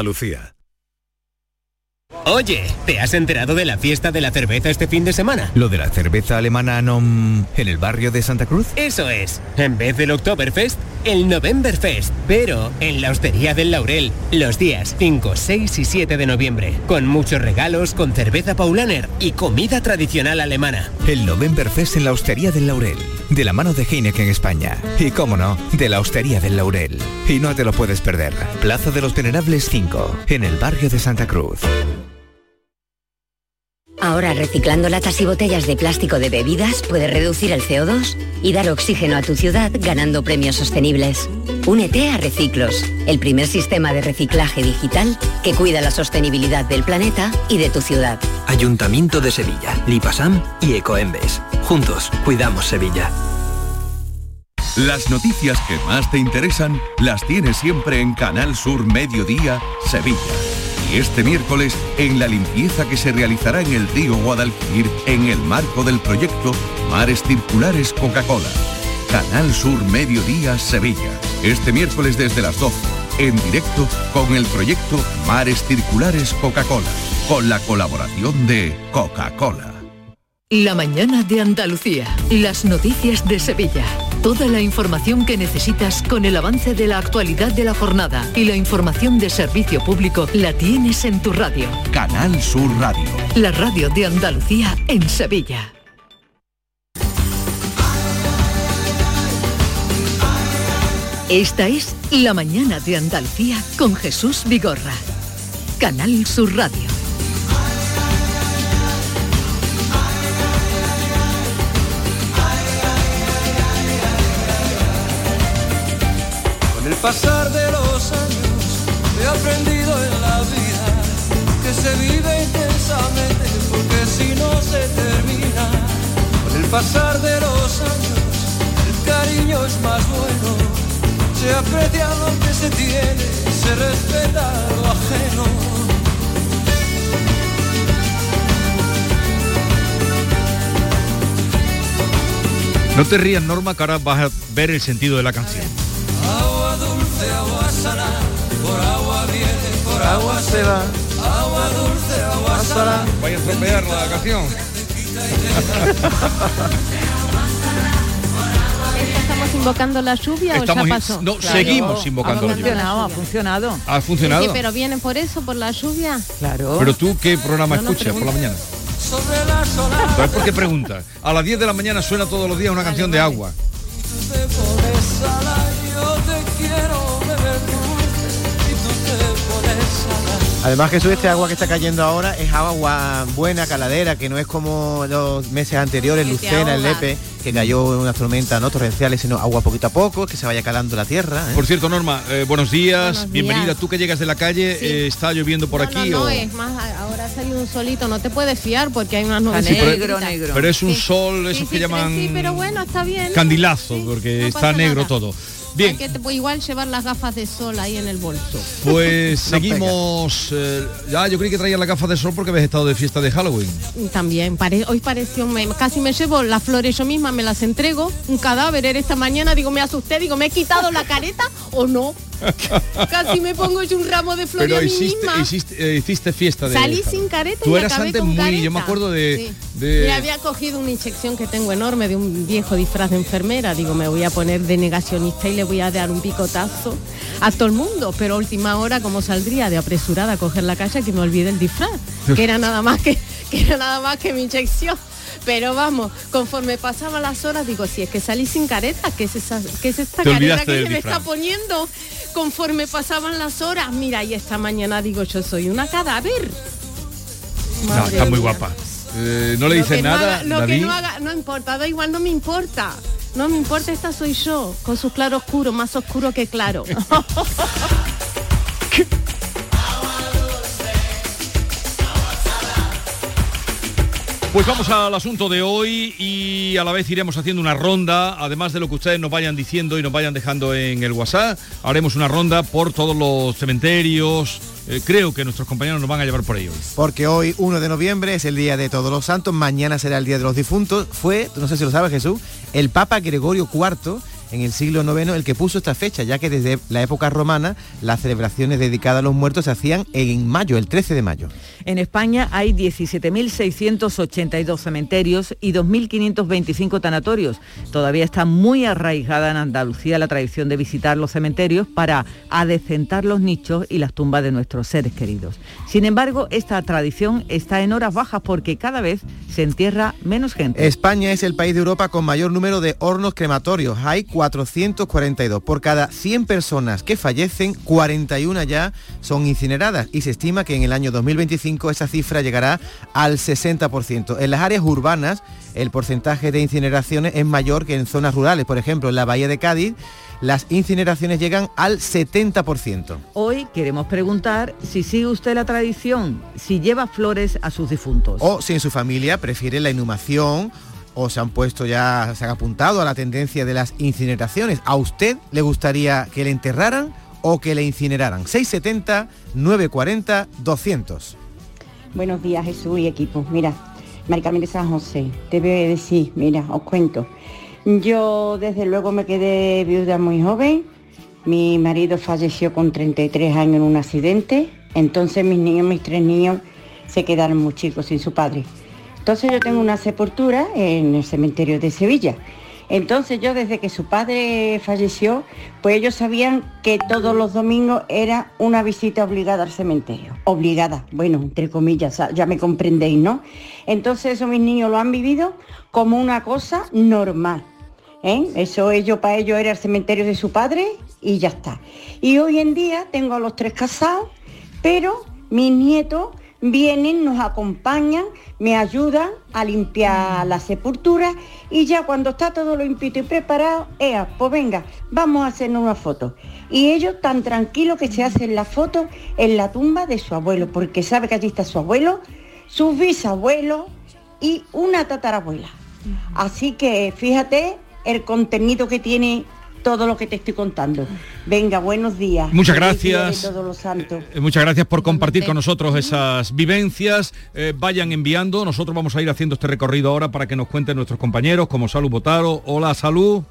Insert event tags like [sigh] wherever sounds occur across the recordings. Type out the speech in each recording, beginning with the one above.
Λουσία. Oye, ¿te has enterado de la fiesta de la cerveza este fin de semana? ¿Lo de la cerveza alemana no... en el barrio de Santa Cruz? Eso es. En vez del Oktoberfest, el Novemberfest. Pero en la Hostería del Laurel, los días 5, 6 y 7 de noviembre. Con muchos regalos, con cerveza Paulaner y comida tradicional alemana. El Novemberfest en la Hostería del Laurel. De la mano de Heineken España. Y cómo no, de la Hostería del Laurel. Y no te lo puedes perder. Plaza de los Venerables 5, en el barrio de Santa Cruz. Ahora reciclando latas y botellas de plástico de bebidas puedes reducir el CO2 y dar oxígeno a tu ciudad ganando premios sostenibles. Únete a Reciclos, el primer sistema de reciclaje digital que cuida la sostenibilidad del planeta y de tu ciudad. Ayuntamiento de Sevilla, Lipasam y Ecoembes. Juntos, cuidamos Sevilla. Las noticias que más te interesan las tienes siempre en Canal Sur Mediodía, Sevilla. Este miércoles en la limpieza que se realizará en el río Guadalquivir en el marco del proyecto Mares Circulares Coca-Cola. Canal Sur Mediodía, Sevilla. Este miércoles desde las 12, en directo con el proyecto Mares Circulares Coca-Cola, con la colaboración de Coca-Cola. La mañana de Andalucía. Las noticias de Sevilla. Toda la información que necesitas con el avance de la actualidad de la jornada y la información de servicio público la tienes en tu radio. Canal Sur Radio. La radio de Andalucía en Sevilla. Esta es La mañana de Andalucía con Jesús Vigorra. Canal Sur Radio. Pasar de los años he aprendido en la vida que se vive intensamente porque si no se termina. Con el pasar de los años el cariño es más bueno. Se aprecia lo que se tiene, se respeta lo ajeno. No te rías, Norma, que ahora vas a ver el sentido de la canción. Dulce, agua salada, por agua viene, por agua se va. Agua dulce, agua salada. Vaya a estropear la canción. ¿Estamos invocando la lluvia Estamos o ya pasó? no, seguimos invocando la lluvia. funcionado, ha funcionado. ¿Ha funcionado? Sí, pero vienen por eso, por la lluvia. Claro. Pero tú, ¿qué programa No, no escuchas por la mañana? Sobre la sola ¿Sabes por qué preguntas? A las 10 de la mañana suena todos los días una canción de agua. Además Jesús, este agua que está cayendo ahora es agua buena, caladera, que no es como los meses anteriores, Que Lucena, el. Lepe, que cayó en una tormenta no torrenciales, sino agua poquito a poco, que se vaya calando la tierra. ¿eh? Por cierto, Norma, eh, buenos días, Buenos bienvenida. días. Tú que llegas de la calle, Sí. eh, ¿está lloviendo por no, aquí? no, no, o- es más, ahora ha salido un solito, no te puedes fiar porque hay unas nubes. Sí, pero- negro, negro. Pero es un Sí. sol, Sí, esos sí, que llaman Sí, pero bueno, está bien. candilazo, porque no está negro nada. todo. Bien, Hay que te- pues igual llevar las gafas de sol ahí en el bolso. pues seguimos. eh, ya, yo creí que traía la gafa de sol porque habéis estado de fiesta de Halloween. También, pare- hoy pareció, me- casi me llevo las flores yo misma, me las entrego. Un cadáver era esta mañana, digo, me asusté, digo, ¿me he quitado la careta o no? [laughs] casi me pongo yo un ramo de flores Pero a mí hiciste, misma. hiciste, eh, hiciste fiesta de Salí sin careta Tú y eras acabé antes con muy, careta. yo me acuerdo de, Sí. de- Me había cogido una inyección que tengo enorme de un viejo disfraz de enfermera. Digo, me voy a poner de negacionista y le voy a dar un picotazo a todo el mundo. Pero a última hora, como saldría de apresurada a coger la calle, que me olvide el disfraz, [laughs] que era nada más que, que era nada más que mi inyección. Pero vamos, conforme pasaban las horas, digo, si es que salí sin careta, ¿qué es, esa, qué es esta careta que se me está poniendo? Conforme pasaban las horas, mira, y esta mañana digo, yo soy una cadáver. No, está muy mía. guapa. Eh, no le no nada, haga- lo que no haga, no importa, da igual, no me importa. No me importa, esta soy yo, con sus claros oscuros, más oscuro que claro. [laughs] [laughs] Pues vamos al asunto de hoy y a la vez iremos haciendo una ronda, además de lo que ustedes nos vayan diciendo y nos vayan dejando en el WhatsApp, haremos una ronda por todos los cementerios. Eh, creo que nuestros compañeros nos van a llevar por ello. Porque hoy, 1 de noviembre, es el Día de Todos los Santos, mañana será el Día de los Difuntos. Fue, no sé si lo sabes Jesús, el Papa Gregorio IV en el siglo IX el que puso esta fecha, ya que desde la época romana las celebraciones dedicadas a los muertos se hacían en mayo, el 13 de mayo. En España hay 17.682 cementerios y 2.525 tanatorios. Todavía está muy arraigada en Andalucía la tradición de visitar los cementerios para adecentar los nichos y las tumbas de nuestros seres queridos. Sin embargo, esta tradición está en horas bajas porque cada vez se entierra menos gente. España es el país de Europa con mayor número de hornos crematorios. Hay 442. Por cada 100 personas que fallecen, 41 ya son incineradas y se estima que en el año 2025 esa cifra llegará al 60%. En las áreas urbanas el porcentaje de incineraciones es mayor que en zonas rurales. Por ejemplo, en la Bahía de Cádiz las incineraciones llegan al 70%. Hoy queremos preguntar si sigue usted la tradición, si lleva flores a sus difuntos. O si en su familia prefiere la inhumación o se han puesto ya, se han apuntado a la tendencia de las incineraciones. ¿A usted le gustaría que le enterraran o que le incineraran? 670 940 200. Buenos días Jesús y equipo. Mira, Carmen de San José, te voy a decir, mira, os cuento. Yo desde luego me quedé viuda muy joven. Mi marido falleció con 33 años en un accidente. Entonces mis niños, mis tres niños, se quedaron muy chicos sin su padre. Entonces yo tengo una sepultura en el cementerio de Sevilla. Entonces yo desde que su padre falleció, pues ellos sabían que todos los domingos era una visita obligada al cementerio. Obligada, bueno, entre comillas, ya me comprendéis, ¿no? Entonces eso mis niños lo han vivido como una cosa normal. ¿eh? Eso ellos para ellos era el cementerio de su padre y ya está. Y hoy en día tengo a los tres casados, pero mis nietos vienen, nos acompañan, me ayudan a limpiar la sepultura y ya cuando está todo lo limpito y preparado, ea, pues venga, vamos a hacernos una foto. Y ellos tan tranquilos que se hacen la foto en la tumba de su abuelo, porque sabe que allí está su abuelo, su bisabuelo y una tatarabuela. Así que fíjate el contenido que tiene todo lo que te estoy contando. Venga, buenos días. Muchas gracias. Eh, muchas gracias por compartir con nosotros esas vivencias. Eh, vayan enviando. Nosotros vamos a ir haciendo este recorrido ahora para que nos cuenten nuestros compañeros, como Salud Botaro. Hola, Salud.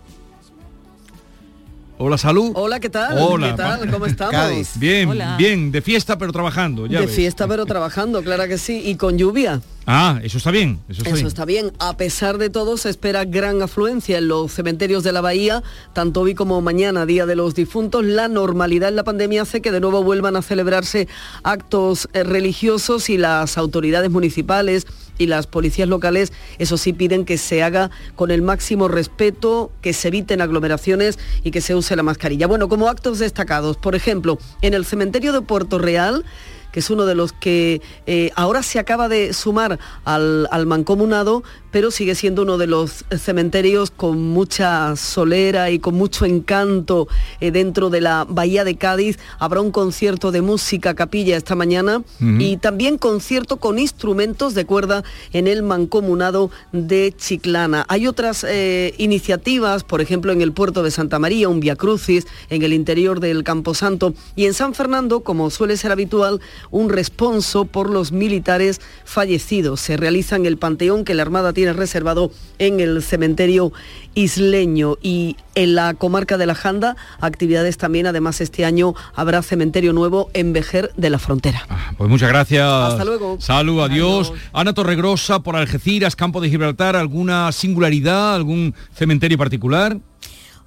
Hola, Salud. Hola, ¿qué tal? Hola. ¿Qué tal? ¿Cómo [laughs] estamos? Bien, bien, de fiesta pero trabajando. de fiesta pero [laughs] trabajando, claro que sí. Y con lluvia. Ah, eso está bien. Eso, está, bien. A pesar de todo, se espera gran afluencia en los cementerios de la bahía, tanto hoy como mañana, Día de los Difuntos. La normalidad en la pandemia hace que de nuevo vuelvan a celebrarse actos eh, religiosos y las autoridades municipales y las policías locales, eso sí, piden que se haga con el máximo respeto, que se eviten aglomeraciones y que se use la mascarilla. Bueno, como actos destacados, por ejemplo, en el cementerio de Puerto Real, que es uno de los que eh, ahora se acaba de sumar al, al, mancomunado, pero sigue siendo uno de los cementerios con mucha solera y con mucho encanto eh, dentro de la Bahía de Cádiz. Habrá un concierto de música capilla esta mañana y también concierto con instrumentos de cuerda en el mancomunado de Chiclana. Hay otras eh, iniciativas, por ejemplo en el puerto de Santa María, un Via Crucis, en el interior del Camposanto y en San Fernando, como suele ser habitual, un responso por los militares fallecidos. Se realiza en el Panteón que la Armada tiene reservado en el cementerio isleño y en la comarca de la Janda actividades también. Además, este año habrá cementerio nuevo en Vejer de la Frontera. Ah, pues muchas gracias. Hasta luego. Salud, adiós. Ana Torregrosa por Algeciras, Campo de Gibraltar, ¿alguna singularidad, algún cementerio particular?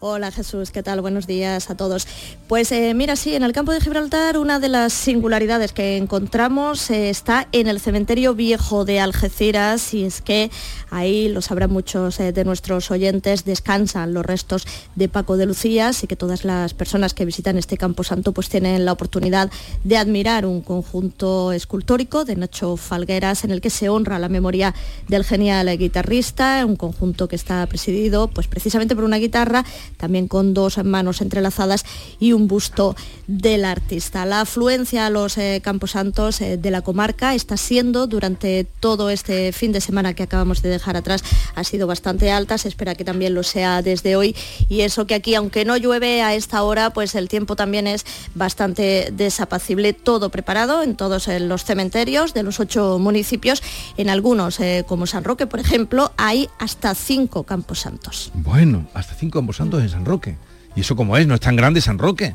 Hola Jesús, ¿qué tal? Buenos días a todos. Pues eh, mira, sí, en el campo de Gibraltar una de las singularidades que encontramos eh, está en el cementerio viejo de Algeciras y es que ahí, lo sabrán muchos eh, de nuestros oyentes, descansan los restos de Paco de Lucía, así que todas las personas que visitan este campo santo pues tienen la oportunidad de admirar un conjunto escultórico de Nacho Falgueras en el que se honra la memoria del genial guitarrista, un conjunto que está presidido pues precisamente por una guitarra también con dos manos entrelazadas y un busto del artista. La afluencia a los eh, camposantos eh, de la comarca está siendo durante todo este fin de semana que acabamos de dejar atrás ha sido bastante alta, se espera que también lo sea desde hoy y eso que aquí aunque no llueve a esta hora pues el tiempo también es bastante desapacible, todo preparado en todos eh, los cementerios de los ocho municipios, en algunos como San Roque por ejemplo hay hasta cinco camposantos. Bueno, hasta cinco camposantos San Roque. ¿Y eso cómo es? ¿No es tan grande San Roque?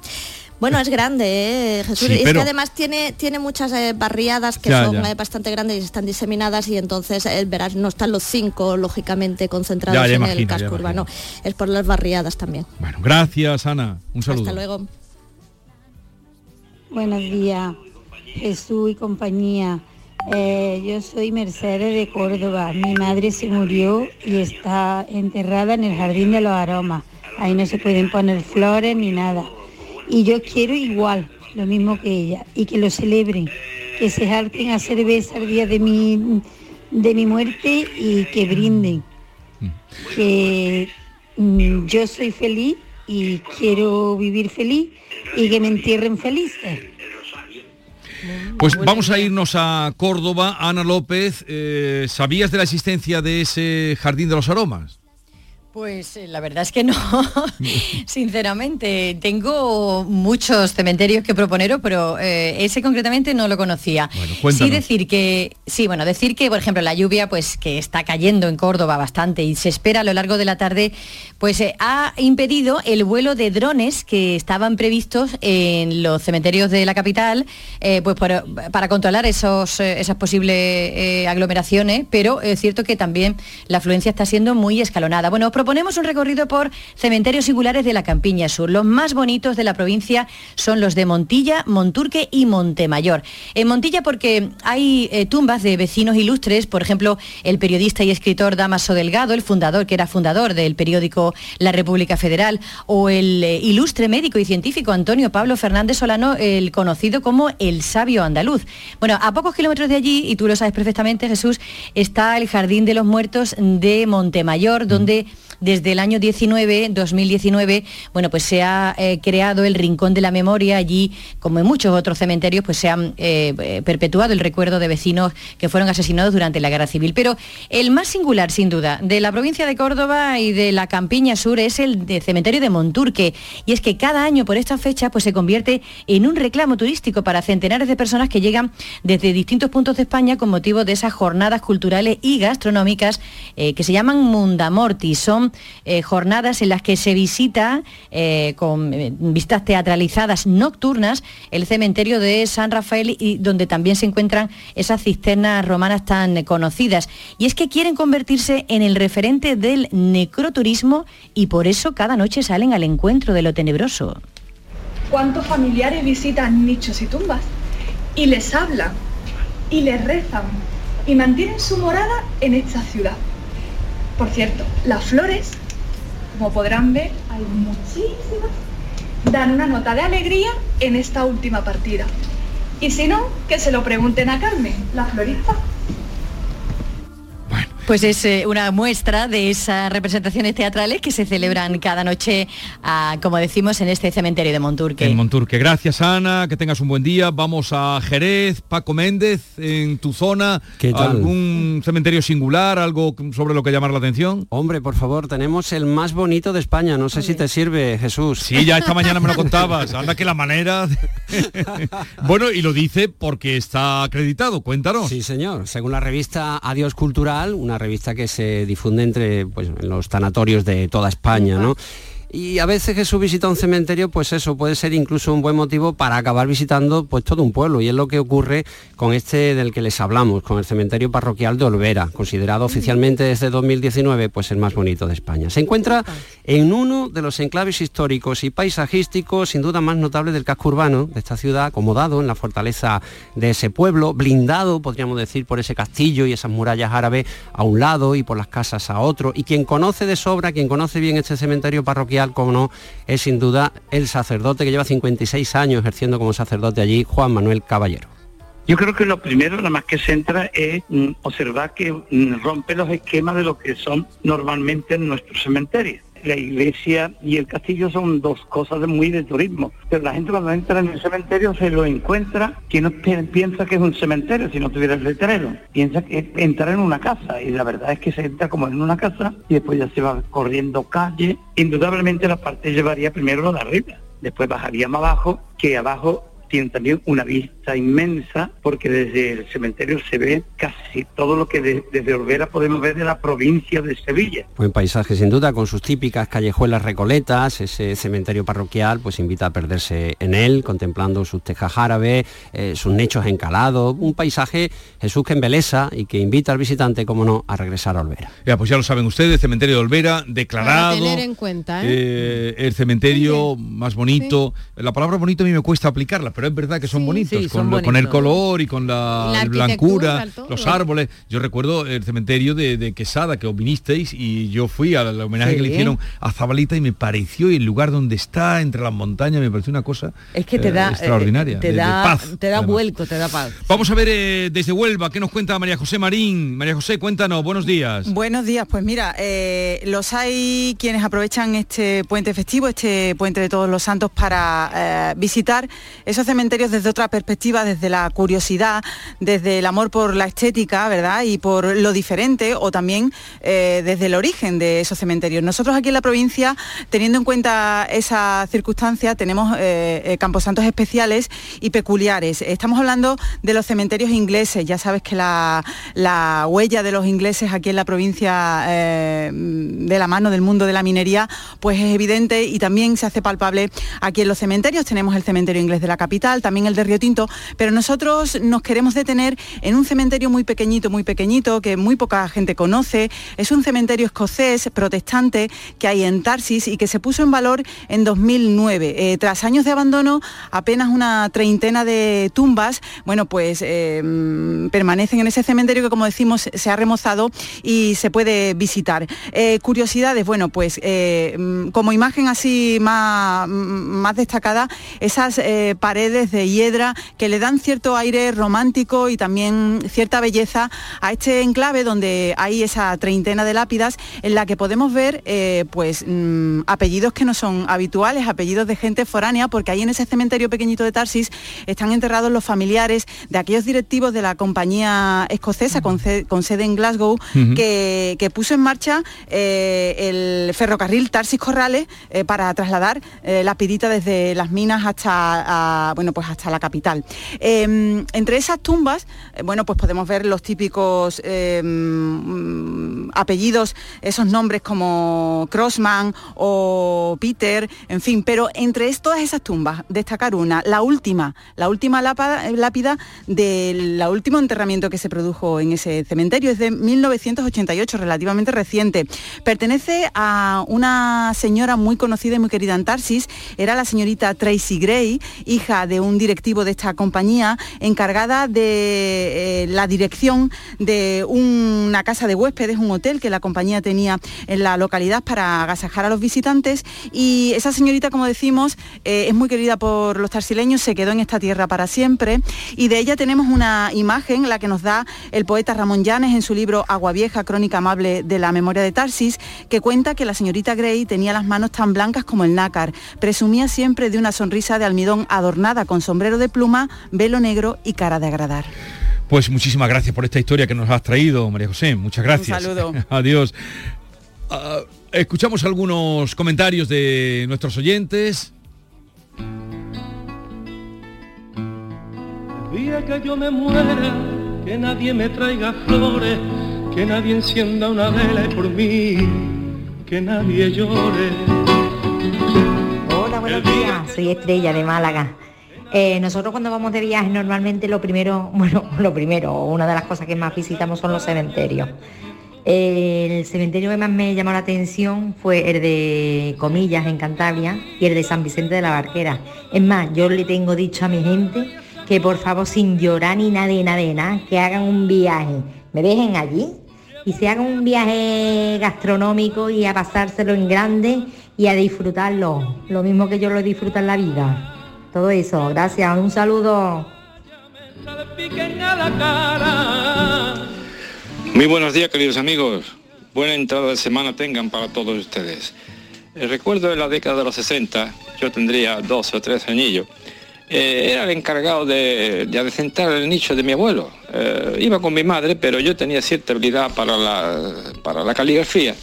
Bueno, es grande, ¿eh, Jesús. Sí, es que además tiene, tiene muchas eh, barriadas que Ya, son ya. eh, bastante grandes y están diseminadas y entonces eh, verás, no están los cinco, lógicamente, concentrados Ya, ya en imagino, el casco urbano. Es por las barriadas también. Bueno, gracias Ana. Un saludo. Hasta luego. Buenos días, Jesús y compañía. Eh, yo soy Mercedes de Córdoba. Mi madre se murió y está enterrada en el Jardín de los Aromas. Ahí no se pueden poner flores ni nada. Y yo quiero igual, lo mismo que ella, y que lo celebren, que se harten a cerveza el día de mi, de mi muerte y que brinden. Que mm, yo soy feliz y quiero vivir feliz y que me entierren felices. Pues vamos a irnos a Córdoba. Ana López, eh, ¿sabías de la existencia de ese Jardín de los Aromas? Pues eh, la verdad es que no, [laughs] sinceramente. Tengo muchos cementerios que proponeros, pero eh, ese concretamente no lo conocía. sí decir que, sí, bueno, decir que, por ejemplo, la lluvia, pues que está cayendo en Córdoba bastante y se espera a lo largo de la tarde, pues eh, ha impedido el vuelo de drones que estaban previstos en los cementerios de la capital, pues para, para controlar esos, esas posibles aglomeraciones, pero es cierto que también la afluencia está siendo muy escalonada. Bueno, os proponemos un recorrido por cementerios singulares de la Campiña Sur. Los más bonitos de la provincia son los de Montilla, Monturque y Montemayor. En Montilla porque hay eh, tumbas de vecinos ilustres, por ejemplo, el periodista y escritor Damaso Delgado, el fundador, que era fundador del periódico La República Federal, o el eh, ilustre médico y científico Antonio Pablo Fernández Solano, el conocido como el sabio andaluz. Bueno, a pocos kilómetros de allí, y tú lo sabes perfectamente, Jesús, está el Jardín de los Muertos de Montemayor, donde desde el año 19, 2019, bueno, pues se ha eh, creado el Rincón de la Memoria. Allí, como en muchos otros cementerios, pues se han eh, eh, perpetuado el recuerdo de vecinos que fueron asesinados durante la Guerra Civil. Pero el más singular, sin duda, de la provincia de Córdoba y de la Campiña Sur es el cementerio de Monturque. Y es que cada año por esta fecha pues se convierte en un reclamo turístico para centenares de personas que llegan desde distintos puntos de España con motivo de esas jornadas culturales y gastronómicas que se llaman Mundamorti. Son eh, jornadas en las que se visita eh, con eh, vistas teatralizadas nocturnas el cementerio de San Rafael y donde también se encuentran esas cisternas romanas tan conocidas. Y es que quieren convertirse en el referente del necroturismo y por eso cada noche salen al encuentro de lo tenebroso. ¿Cuántos familiares visitan nichos y tumbas? Y les hablan, y les rezan, y mantienen su morada en esta ciudad. Por cierto, las flores, como podrán ver, hay muchísimas, dan una nota de alegría en esta última partida. Y si no, que se lo pregunten a Carmen, la florista. Pues es eh, una muestra de esas representaciones teatrales que se celebran cada noche, ah, como decimos, en este cementerio de Monturque. En Monturque. Gracias Ana, que tengas un buen día. Vamos a Jerez, Paco Méndez, en tu zona. ¿Qué tal? ¿Algún cementerio singular, algo sobre lo que llamar la atención? Hombre, por favor, tenemos el más bonito de España. No sé si te sirve, Jesús. Sí, ya esta mañana me lo contabas. Anda que la manera... de- [laughs] bueno, y lo dice porque está acreditado. Cuéntanos. Sí, señor. Según la revista Adiós Cultural, una revista que se difunde entre pues, los tanatorios de toda España, ¿no? Y a veces Jesús visita un cementerio, pues eso puede ser incluso un buen motivo para acabar visitando pues todo un pueblo. Y es lo que ocurre con este del que les hablamos, con el cementerio parroquial de Olvera, considerado oficialmente desde 2019 pues el más bonito de España. Se encuentra en uno de los enclaves históricos y paisajísticos sin duda más notables del casco urbano de esta ciudad, acomodado en la fortaleza de ese pueblo, blindado, podríamos decir, por ese castillo y esas murallas árabes a un lado y por las casas a otro. Y quien conoce de sobra, quien conoce bien este cementerio parroquial, como no, es sin duda el sacerdote que lleva 56 años ejerciendo como sacerdote allí, Juan Manuel Caballero. Yo creo que lo primero, nada más que se entra, es mm, observar que mm, rompe los esquemas de lo que son normalmente en nuestros cementerios. La iglesia y el castillo son dos cosas muy de turismo, pero la gente cuando entra en el cementerio se lo encuentra que no pi- piensa que es un cementerio si no tuviera el letrero, piensa que entrar en una casa y la verdad es que se entra como en una casa y después ya se va corriendo calle. Indudablemente la parte llevaría primero lo de arriba, después bajaría más abajo, que abajo tiene también una vista vista inmensa porque desde el cementerio se ve casi todo lo que de- desde Olvera podemos ver de la provincia de Sevilla. Buen paisaje sin duda, con sus típicas callejuelas recoletas, ese cementerio parroquial pues invita a perderse en él, contemplando sus tejas árabes, eh, sus nichos encalados, un paisaje Jesús que embelesa y que invita al visitante, como no, a regresar a Olvera. Ya, pues ya lo saben ustedes, cementerio de Olvera, declarado. tener en cuenta, ¿eh? eh, el cementerio más bonito. La palabra bonito a mí me cuesta aplicarla, pero es verdad que son bonitos, sí, con, lo- con el color y con la, Y la blancura, los árboles. Yo recuerdo el cementerio de, de Quesada, que os vinisteis y yo fui al homenaje que le hicieron a Zabalita y me pareció, y el lugar donde está, entre las montañas, me pareció una cosa Es que te eh, da, extraordinaria, eh, te de- de da, paz, te da además. vuelco, te da paz. Vamos a ver eh, desde Huelva, ¿qué nos cuenta María José Marín? María José, cuéntanos, buenos días. Buenos días, pues mira, eh, los hay quienes aprovechan este puente festivo, este puente de todos los santos para eh, visitar esos cementerios desde otra perspectiva, desde la curiosidad, desde el amor por la estética, ¿verdad? Y por lo diferente o también eh, desde el origen de esos cementerios. Nosotros aquí en la provincia, teniendo en cuenta esa circunstancia, tenemos eh, eh, camposantos especiales y peculiares. Estamos hablando de los cementerios ingleses. Ya sabes que la, la huella de los ingleses aquí en la provincia eh, de la mano del mundo de la minería, pues es evidente y también se hace palpable aquí en los cementerios. Tenemos el cementerio inglés de la capital, también el de Río Tinto, pero nosotros nos queremos detener en un cementerio muy pequeñito, muy pequeñito, que muy poca gente conoce. Es un cementerio escocés protestante que hay en Tarsis y que se puso en valor en 2009. Eh, tras años de abandono, apenas una treintena de tumbas, bueno, pues eh, permanecen en ese cementerio que, como decimos, se ha remozado y se puede visitar. Eh, curiosidades, bueno, pues mm, como imagen así más, mm, destacada, esas paredes de hiedra que le dan cierto aire romántico y también cierta belleza a este enclave donde hay esa treintena de lápidas en la que podemos ver eh, pues mm, apellidos que no son habituales, apellidos de gente foránea, porque ahí en ese cementerio pequeñito de Tarsis están enterrados los familiares de aquellos directivos de la compañía escocesa con, sede en Glasgow que, que puso en marcha eh, el ferrocarril Tarsis Corrales eh, para trasladar la pirita desde las minas hasta, a- bueno, pues hasta la capital. Eh, entre esas tumbas, eh, bueno, pues podemos ver los típicos mm, apellidos, esos nombres como Crossman o Peter, en fin, pero entre todas esas tumbas, destacar una, la última, la última lápida del último enterramiento que se produjo en ese cementerio, es de 1988, relativamente reciente. Pertenece a una señora muy conocida y muy querida en Tarsis, era la señorita Tracy Gray, hija de un directivo de esta compañía, encargada de eh, la dirección de una casa de huéspedes, un hotel que la compañía tenía en la localidad para agasajar a los visitantes. Y esa señorita, como decimos, eh, es muy querida por los tarsileños, se quedó en esta tierra para siempre. Y de ella tenemos una imagen, la que nos da el poeta Ramón Llanes en su libro Agua Vieja, crónica amable de la memoria de Tarsis, que cuenta que la señorita Gray tenía las manos tan blancas como el nácar, presumía siempre de una sonrisa de almidón adornada con sombrero de pluma, velo negro y cara de agradar. Pues muchísimas gracias por esta historia que nos has traído, María José. Muchas gracias. saludo. [laughs] Adiós. Ah, escuchamos algunos comentarios de nuestros oyentes. El día que yo me muera, que nadie me traiga flores, que nadie encienda una vela y por mí, que nadie llore. Hola, buenos días. Soy Estrella de Málaga. Eh, nosotros cuando vamos de viaje normalmente lo primero, [laughs] bueno, lo primero, una de las cosas que más visitamos son los cementerios. El cementerio que más me llamó la atención fue el de Comillas en Cantabria y el de San Vicente de la Barquera. Es más, yo le tengo dicho a mi gente que por favor sin llorar ni nada de nada que hagan un viaje, me dejen allí y se hagan un viaje gastronómico y a pasárselo en grande y a disfrutarlo, lo mismo que yo lo disfruto en la vida. Todo eso, gracias, un saludo. Muy buenos días, queridos amigos. Buena entrada de semana tengan para todos ustedes. Eh, recuerdo en la década de los 60, yo tendría 12 o 13 añillos, eh, era el encargado de, de el nicho de mi abuelo. Eh, iba con mi madre, pero yo tenía cierta habilidad para la, para la caligrafía.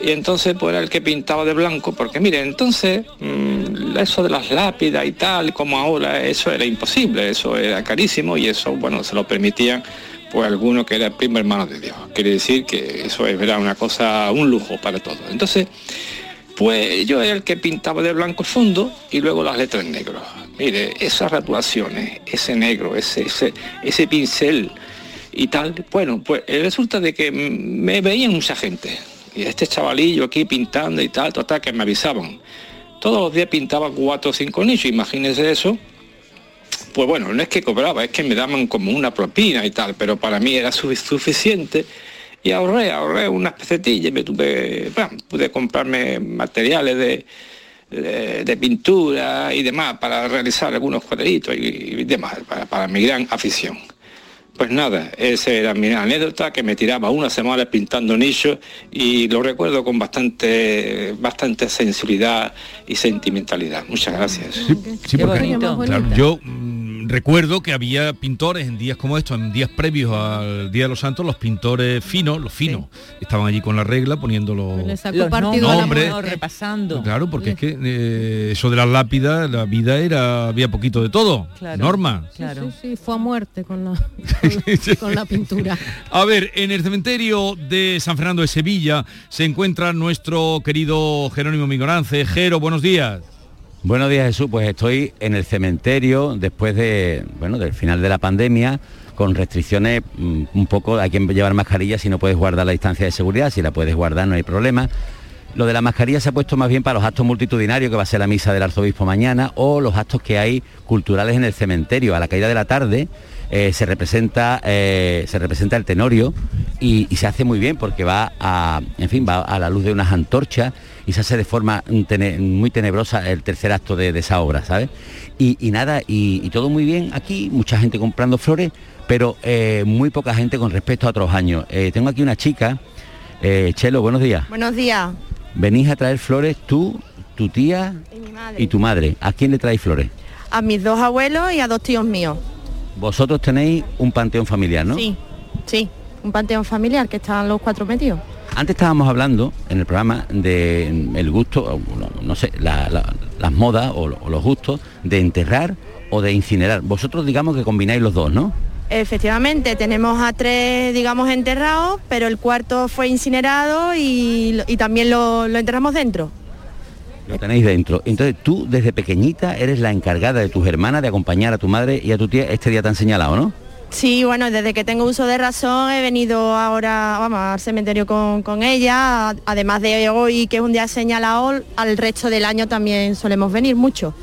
Y entonces pues era el que pintaba de blanco, porque mire, entonces mm, eso de las lápidas y tal, como ahora, eso era imposible, eso era carísimo y eso, bueno, se lo permitían pues alguno que era el primo hermano de Dios. Quiere decir que eso era una cosa, un lujo para todos. Entonces, pues yo era el que pintaba de blanco el fondo y luego las letras negro. Mire, esas rotulaciones, ese negro, ese, ese, ese pincel y tal, bueno, pues resulta de que me veían mucha gente. Y este chavalillo aquí pintando y tal, total, que me avisaban. Todos los días pintaba cuatro o cinco nichos, imagínense eso pues bueno, no es que cobraba, es que me daban como una propina y tal, pero para mí era suficiente y ahorré, ahorré unas pesetillas, me tuve, bueno, pude comprarme materiales de, de, pintura y demás para realizar algunos cuadritos y, demás, para, mi gran afición. Pues nada, esa era mi anécdota que me tiraba una semana pintando nichos y lo recuerdo con bastante, bastante sensibilidad y sentimentalidad. Muchas gracias. Sí, porque, yo recuerdo que había pintores en días como estos, en días previos al Día de los Santos, los pintores finos, los finos, estaban allí con la regla poniendo los, nombres, repasando. Claro, porque es que eh, eso de las lápidas, la vida era, había poquito de todo. Norma. Claro. Sí, sí, fue a muerte con la, [laughs] con la pintura. A ver, en el cementerio de San Fernando de Sevilla se encuentra nuestro querido Jerónimo Migorance. Jero, buenos días. Buenos días Jesús, pues estoy en el cementerio después de, bueno, del final de la pandemia con restricciones mm, un poco, hay que llevar mascarilla si no puedes guardar la distancia de seguridad, si la puedes guardar no hay problema. Lo de la mascarilla se ha puesto más bien para los actos multitudinarios, que va a ser la misa del arzobispo mañana, o los actos que hay culturales en el cementerio. A la caída de la tarde eh, se, representa, eh, se representa el tenorio y, se hace muy bien porque va en fin, va a la luz de unas antorchas y se hace de forma muy tenebrosa el tercer acto de, esa obra, ¿sabes? Y, nada, y, todo muy bien aquí, mucha gente comprando flores, pero eh, muy poca gente con respecto a otros años. tengo aquí una chica, Chelo, buenos días. Buenos días. Venís a traer flores tú, tu tía y, y tu madre. ¿A quién le traéis flores? A mis dos abuelos y a dos tíos míos. Vosotros tenéis un panteón familiar, ¿no? Sí, sí, un panteón familiar que están los cuatro metidos. Antes estábamos hablando en el programa de el gusto, no, sé, las modas o, los gustos de enterrar o de incinerar. Vosotros digamos que combináis los dos, ¿no? Efectivamente, tenemos a tres, digamos, enterrados, pero el cuarto fue incinerado y, también lo enterramos dentro. Lo tenéis dentro. Entonces tú desde pequeñita eres la encargada de tus hermanas de acompañar a tu madre y a tu tía este día tan señalado, ¿no? Sí, bueno, desde que tengo uso de razón he venido ahora vamos, al cementerio con, ella, además de hoy que es un día señalado, al resto del año también solemos venir mucho.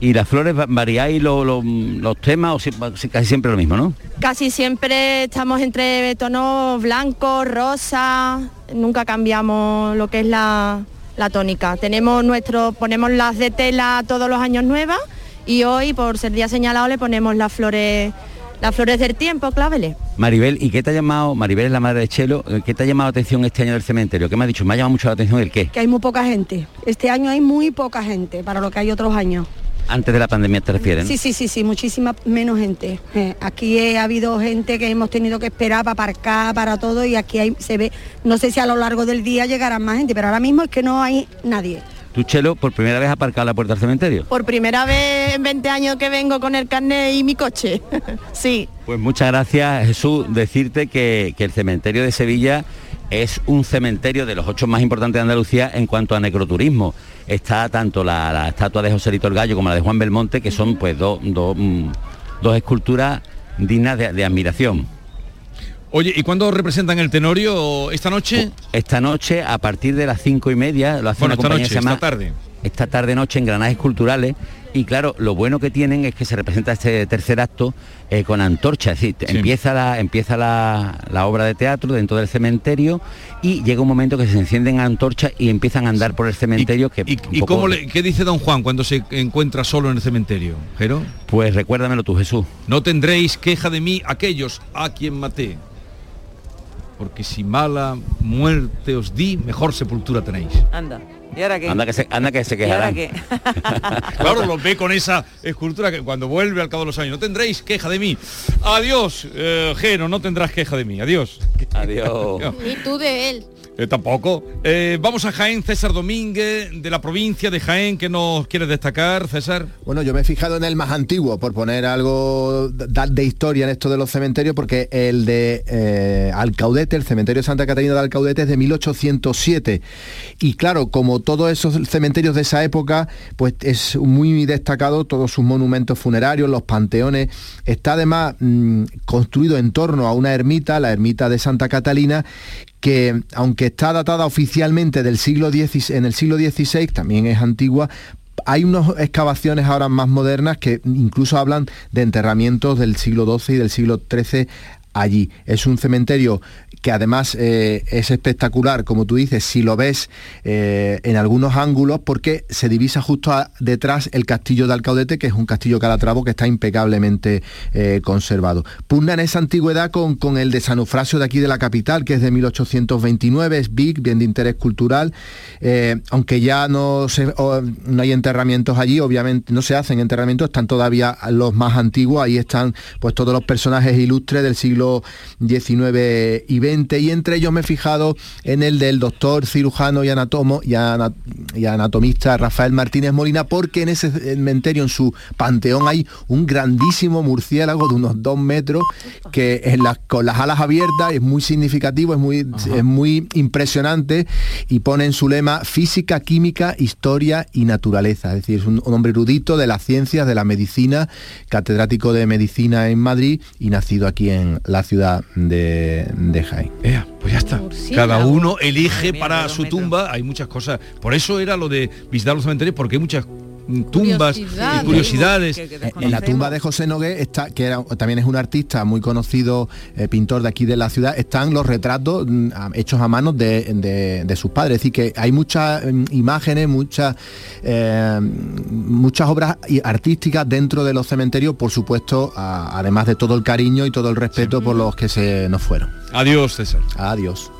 ¿Y las flores variáis los temas o casi siempre lo mismo, no? Casi siempre estamos entre tonos blancos, rosa, nunca cambiamos lo que es la, la tónica. Tenemos nuestro, ponemos las de tela todos los años nuevas y hoy, por ser día señalado, le ponemos las flores las flores del tiempo, clávele. Maribel, ¿y qué te ha llamado, Maribel es la madre de Chelo, qué te ha llamado la atención este año del cementerio? ¿Qué me ha dicho? Me ha llamado mucho la atención el qué. Que hay muy poca gente. Este año hay muy poca gente para lo que hay otros años. Antes de la pandemia te refieres. Sí, sí, sí, sí, muchísima menos gente. Eh, aquí ha habido gente que hemos tenido que esperar para aparcar, para todo, y aquí hay, se ve, no sé si a lo largo del día llegará más gente, pero ahora mismo es que no hay nadie. ¿Tú, Chelo, por primera vez aparcado la puerta del cementerio? Por primera vez en 20 años que vengo con el carnet y mi coche, [laughs] sí. Pues muchas gracias, Jesús, decirte que, que el cementerio de Sevilla es un cementerio de los ocho más importantes de Andalucía en cuanto a necroturismo. Está tanto la, estatua de José Lito el Gallo como la de Juan Belmonte, que son pues mm, dos esculturas dignas de, admiración. Oye, ¿y cuándo representan el Tenorio esta noche? Esta noche a partir de las cinco y media lo hace una compañía esta tarde. Esta tarde noche en Granajes Culturales y claro, lo bueno que tienen es que se representa este tercer acto eh, con antorcha, es decir, empieza, la, empieza la, obra de teatro dentro del cementerio y llega un momento que se encienden antorchas y empiezan a andar por el cementerio. ¿Y, que y, cómo le, qué dice don Juan cuando se encuentra solo en el cementerio? ¿Jero? Pues recuérdamelo tú, Jesús. No tendréis queja de mí aquellos a quien maté porque si mala muerte os di, mejor sepultura tenéis. Anda. ¿Y ahora qué? Anda que se, anda que se quejarán. [laughs] claro, lo ve con esa escultura que cuando vuelve al cabo de los años, no tendréis queja de mí. Adiós, eh, Geno, no tendrás queja de mí. Adiós. Adiós. Ni tú de él. Eh, tampoco. Eh, vamos a Jaén, César Domínguez, de la provincia de Jaén, que nos quieres destacar, César? Bueno, yo me he fijado en el más antiguo, por poner algo de historia en esto de los cementerios, porque el de eh, Alcaudete, el cementerio Santa Catarina de Alcaudete es de 1807. Y claro, como todos esos cementerios de esa época, pues es muy destacado todos sus monumentos funerarios, los panteones. Está además mm, construido en torno a una ermita, la ermita de Santa Catalina, que aunque está datada oficialmente del siglo en el siglo XVI, también es antigua, hay unas excavaciones ahora más modernas que incluso hablan de enterramientos del siglo XII y del siglo XIII allí. Es un cementerio que además eh, es espectacular, como tú dices, si lo ves eh, en algunos ángulos, porque se divisa justo detrás el castillo de Alcaudete, que es un castillo calatravo que está impecablemente eh, conservado. Pugna en esa antigüedad con, con el de San Eufrasio de aquí de la capital, que es de 1829, es big, bien de interés cultural, aunque ya no, no hay enterramientos allí, obviamente no se hacen enterramientos, están todavía los más antiguos, ahí están pues todos los personajes ilustres del siglo XIX y XX y entre ellos me he fijado en el del doctor cirujano y, anatomo, y, anatomista Rafael Martínez Molina, porque en ese cementerio, en su panteón, hay un grandísimo murciélago de unos dos metros que en con las alas abiertas es muy significativo, es muy, es muy impresionante y pone en su lema física, química, historia y naturaleza. Es decir, es un, hombre erudito de las ciencias, de la medicina, catedrático de medicina en Madrid y nacido aquí en la ciudad de, de Jaén pues ya está. Cada uno elige para su tumba. Hay muchas cosas. Por eso era lo de visitar los cementerios, porque hay muchas tumbas y curiosidades. en la tumba de José Nogué está, que también es un artista muy conocido, eh, pintor de aquí de la ciudad, están los retratos mm, hechos a mano de, sus padres. Es decir, que hay muchas mm, imágenes, muchas eh, muchas obras artísticas dentro de los cementerios, por supuesto, además de todo el cariño y todo el respeto por los que se nos fueron. Adiós, César. Adiós.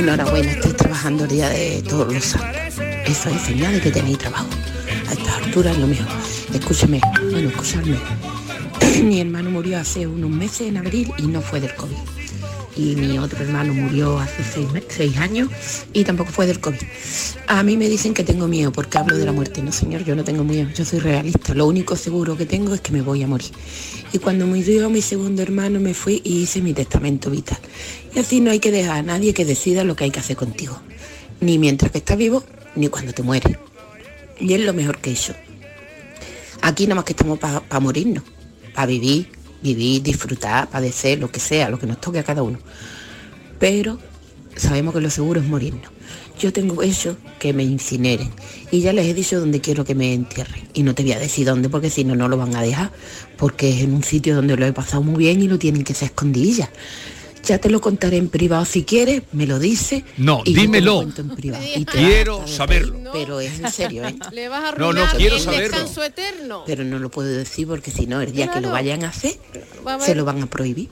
Enhorabuena, estoy trabajando el día de todos los santos. Eso es señal de que tenéis trabajo. A esta altura es lo mejor. Escúcheme, bueno, escuchadme. [clears throat] Mi hermano murió hace unos meses en abril y no fue del COVID y mi otro hermano murió hace seis, años y tampoco fue del COVID. A mí me dicen que tengo miedo porque hablo de la muerte. No, señor, yo no tengo miedo, yo soy realista. Lo único seguro que tengo es que me voy a morir. Y cuando murió mi segundo hermano me fui y hice mi testamento vital. Y así no hay que dejar a nadie que decida lo que hay que hacer contigo. Ni mientras que estás vivo, ni cuando te mueres. Y es lo mejor que hecho. Aquí nada más que estamos para morirnos, para vivir, vivir, disfrutar, padecer, lo que sea, lo que nos toque a cada uno. Pero sabemos que lo seguro es morirnos. Yo tengo hecho que me incineren y ya les he dicho dónde quiero que me entierren. Y no te voy a decir dónde porque si no, no lo van a dejar, porque es en un sitio donde lo he pasado muy bien y lo tienen que ser escondillas. Ya te lo contaré en privado si quieres, me lo dice. No, dímelo. quiero saberlo. Pero es en serio, ¿eh? Le vas a no, no quiero saberlo. eterno. Pero no lo puedo decir porque si no, el día que lo vayan a hacer, se lo van a prohibir.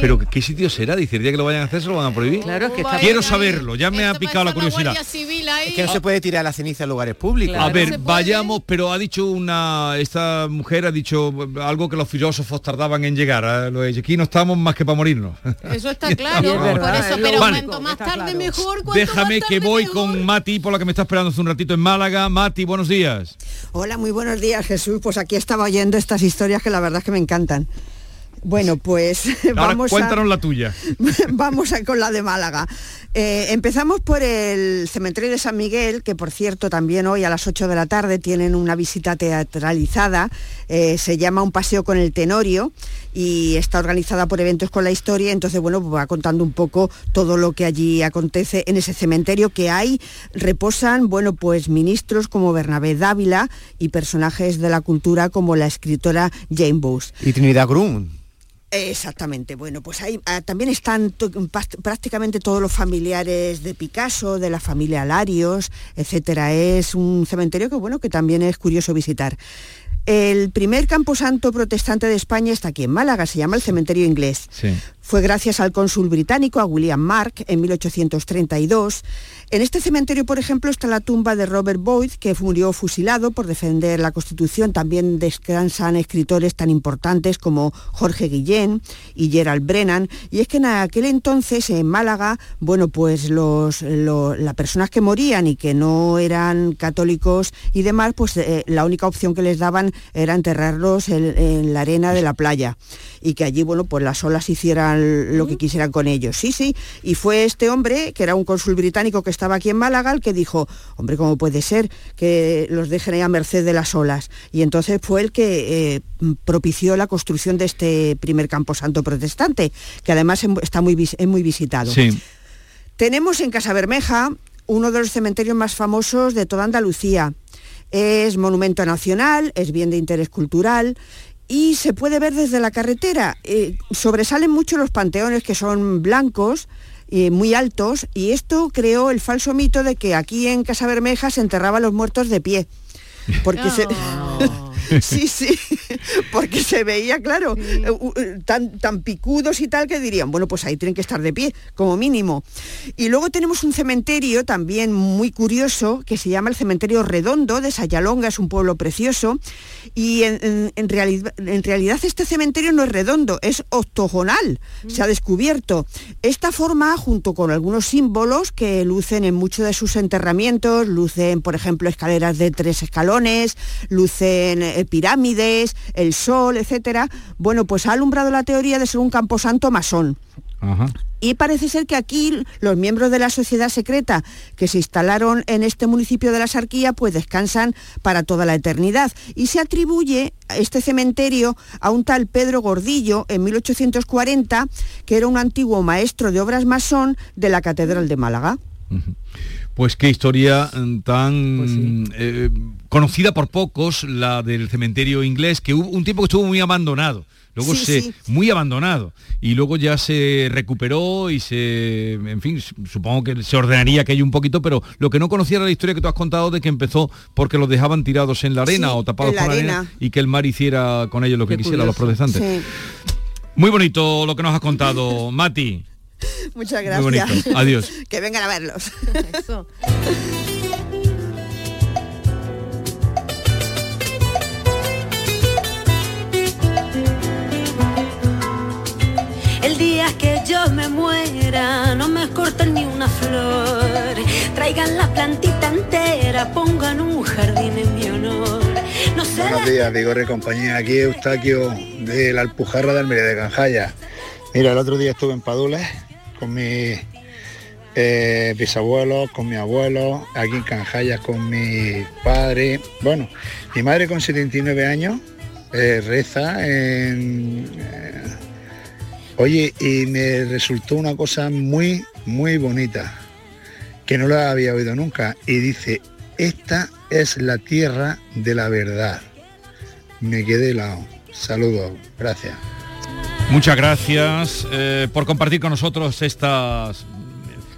Pero ¿qué sitio será? Dice, el día que lo vayan a hacer, se lo van a prohibir. Claro, que Quiero saberlo, ya me ha picado la curiosidad. Es que no se puede tirar la ceniza en lugares públicos. a ver, vayamos, pero ha dicho una, esta mujer ha dicho algo que los filósofos tardaban en llegar. ¿eh? Aquí no estamos más que para morirnos. [laughs] Eso está claro, [laughs] por eso, pero cuanto más tarde mejor. Déjame que voy con Mati, por la que me está esperando hace un ratito en Málaga. Mati, buenos días. Hola, muy buenos días, Jesús. Pues aquí estaba oyendo estas historias que la verdad es que me encantan. Bueno, pues [laughs] vamos cuéntanos la tuya. [laughs] vamos a, con la de Málaga. Eh, empezamos por el cementerio de San Miguel, que por cierto también hoy a las 8 de la tarde tienen una visita teatralizada. Eh, se llama Un paseo con el Tenorio y está organizada por eventos con la historia. Entonces, bueno, pues va contando un poco todo lo que allí acontece en ese cementerio que hay. Reposan, bueno, pues ministros como Bernabé Dávila y personajes de la cultura como la escritora Jane Bowes. Y Trinidad Grun. Exactamente, bueno, pues ahí ah, también están prácticamente todos los familiares de Picasso, de la familia Larios, etcétera. Es un cementerio que bueno, que también es curioso visitar. El primer camposanto protestante de España está aquí en Málaga, se llama el cementerio inglés. Fue gracias al cónsul británico, a William Mark, en 1832. En este cementerio, por ejemplo, está la tumba de Robert Boyd, que murió fusilado por defender la Constitución. También descansan escritores tan importantes como Jorge Guillén y Gerald Brennan. Y es que en aquel entonces, en Málaga, bueno, pues los, lo- las personas que morían y que no eran católicos y demás, pues eh, la única opción que les daban era enterrarlos en, en la arena de la playa y que allí, bueno, pues las olas hicieran lo que quisieran con ellos. Sí, sí, y fue este hombre, que era un cónsul británico que estaba aquí en Málaga, el que dijo, hombre, ¿cómo puede ser que los dejen ahí a merced de las olas? Y entonces fue el que eh, propició la construcción de este primer camposanto protestante, que además em- está muy, es muy visitado. Sí. Tenemos en Casa Bermeja uno de los cementerios más famosos de toda Andalucía. Es monumento nacional, es bien de interés cultural y se puede ver desde la carretera. Eh, sobresalen mucho los panteones que son blancos, eh, muy altos, y esto creó el falso mito de que aquí en Casa Bermeja se enterraban los muertos de pie. Porque se... [laughs] [laughs] sí, sí, [laughs] porque se veía, claro, eh, eh, tan, tan picudos y tal que dirían, bueno, pues ahí tienen que estar de pie, como mínimo. Y luego tenemos un cementerio también muy curioso que se llama el Cementerio Redondo de Sayalonga, es un pueblo precioso, y en, en- en reali- en realidad este cementerio no es redondo, es octogonal, se ha descubierto. Esta forma, junto con algunos símbolos que lucen en muchos de sus enterramientos, lucen, por ejemplo, escaleras de tres escalones, lucen eh, pirámides, el sol, etcétera, bueno, pues ha alumbrado la teoría de ser un camposanto masón. Ajá. Y parece ser que aquí los miembros de la sociedad secreta que se instalaron en este municipio de la Sarquía pues descansan para toda la eternidad. Y se atribuye este cementerio a un tal Pedro Gordillo en 1840, que era un antiguo maestro de obras masón de la Catedral de Málaga. Pues qué historia mm, tan eh, conocida por pocos, la del cementerio inglés, que hubo un tiempo que estuvo muy abandonado. Luego Sí, se sí. muy abandonado y luego ya se recuperó y se en fin supongo que se ordenaría aquello un poquito pero lo que no conocía era la historia que tú has contado de que empezó porque los dejaban tirados en la arena Sí, o tapados la con la arena arena. y que el mar hiciera con ellos lo que Qué quisiera los protestantes muy bonito lo que nos has contado Mati Muchas Muy gracias. bonito. Adiós. [laughs] que vengan a verlos. El día que yo me muera, no me corten ni una flor. Traigan la plantita entera, pongan un jardín en mi honor. No Buenos días, Vigorre compañía. Aquí Eustaquio de la Alpujarra de Almería de Canjaya. Mira, el otro día estuve en Padules con mis eh, bisabuelos, con mi abuelo, aquí en Canjaya con mi padre. Bueno, mi madre con 79 años eh, reza en... eh, oye, y me resultó una cosa muy, muy bonita, que no la había oído nunca. Y dice, esta es la tierra de la verdad. Me quedé helado. Saludos, gracias. Muchas gracias eh, por compartir con nosotros estas,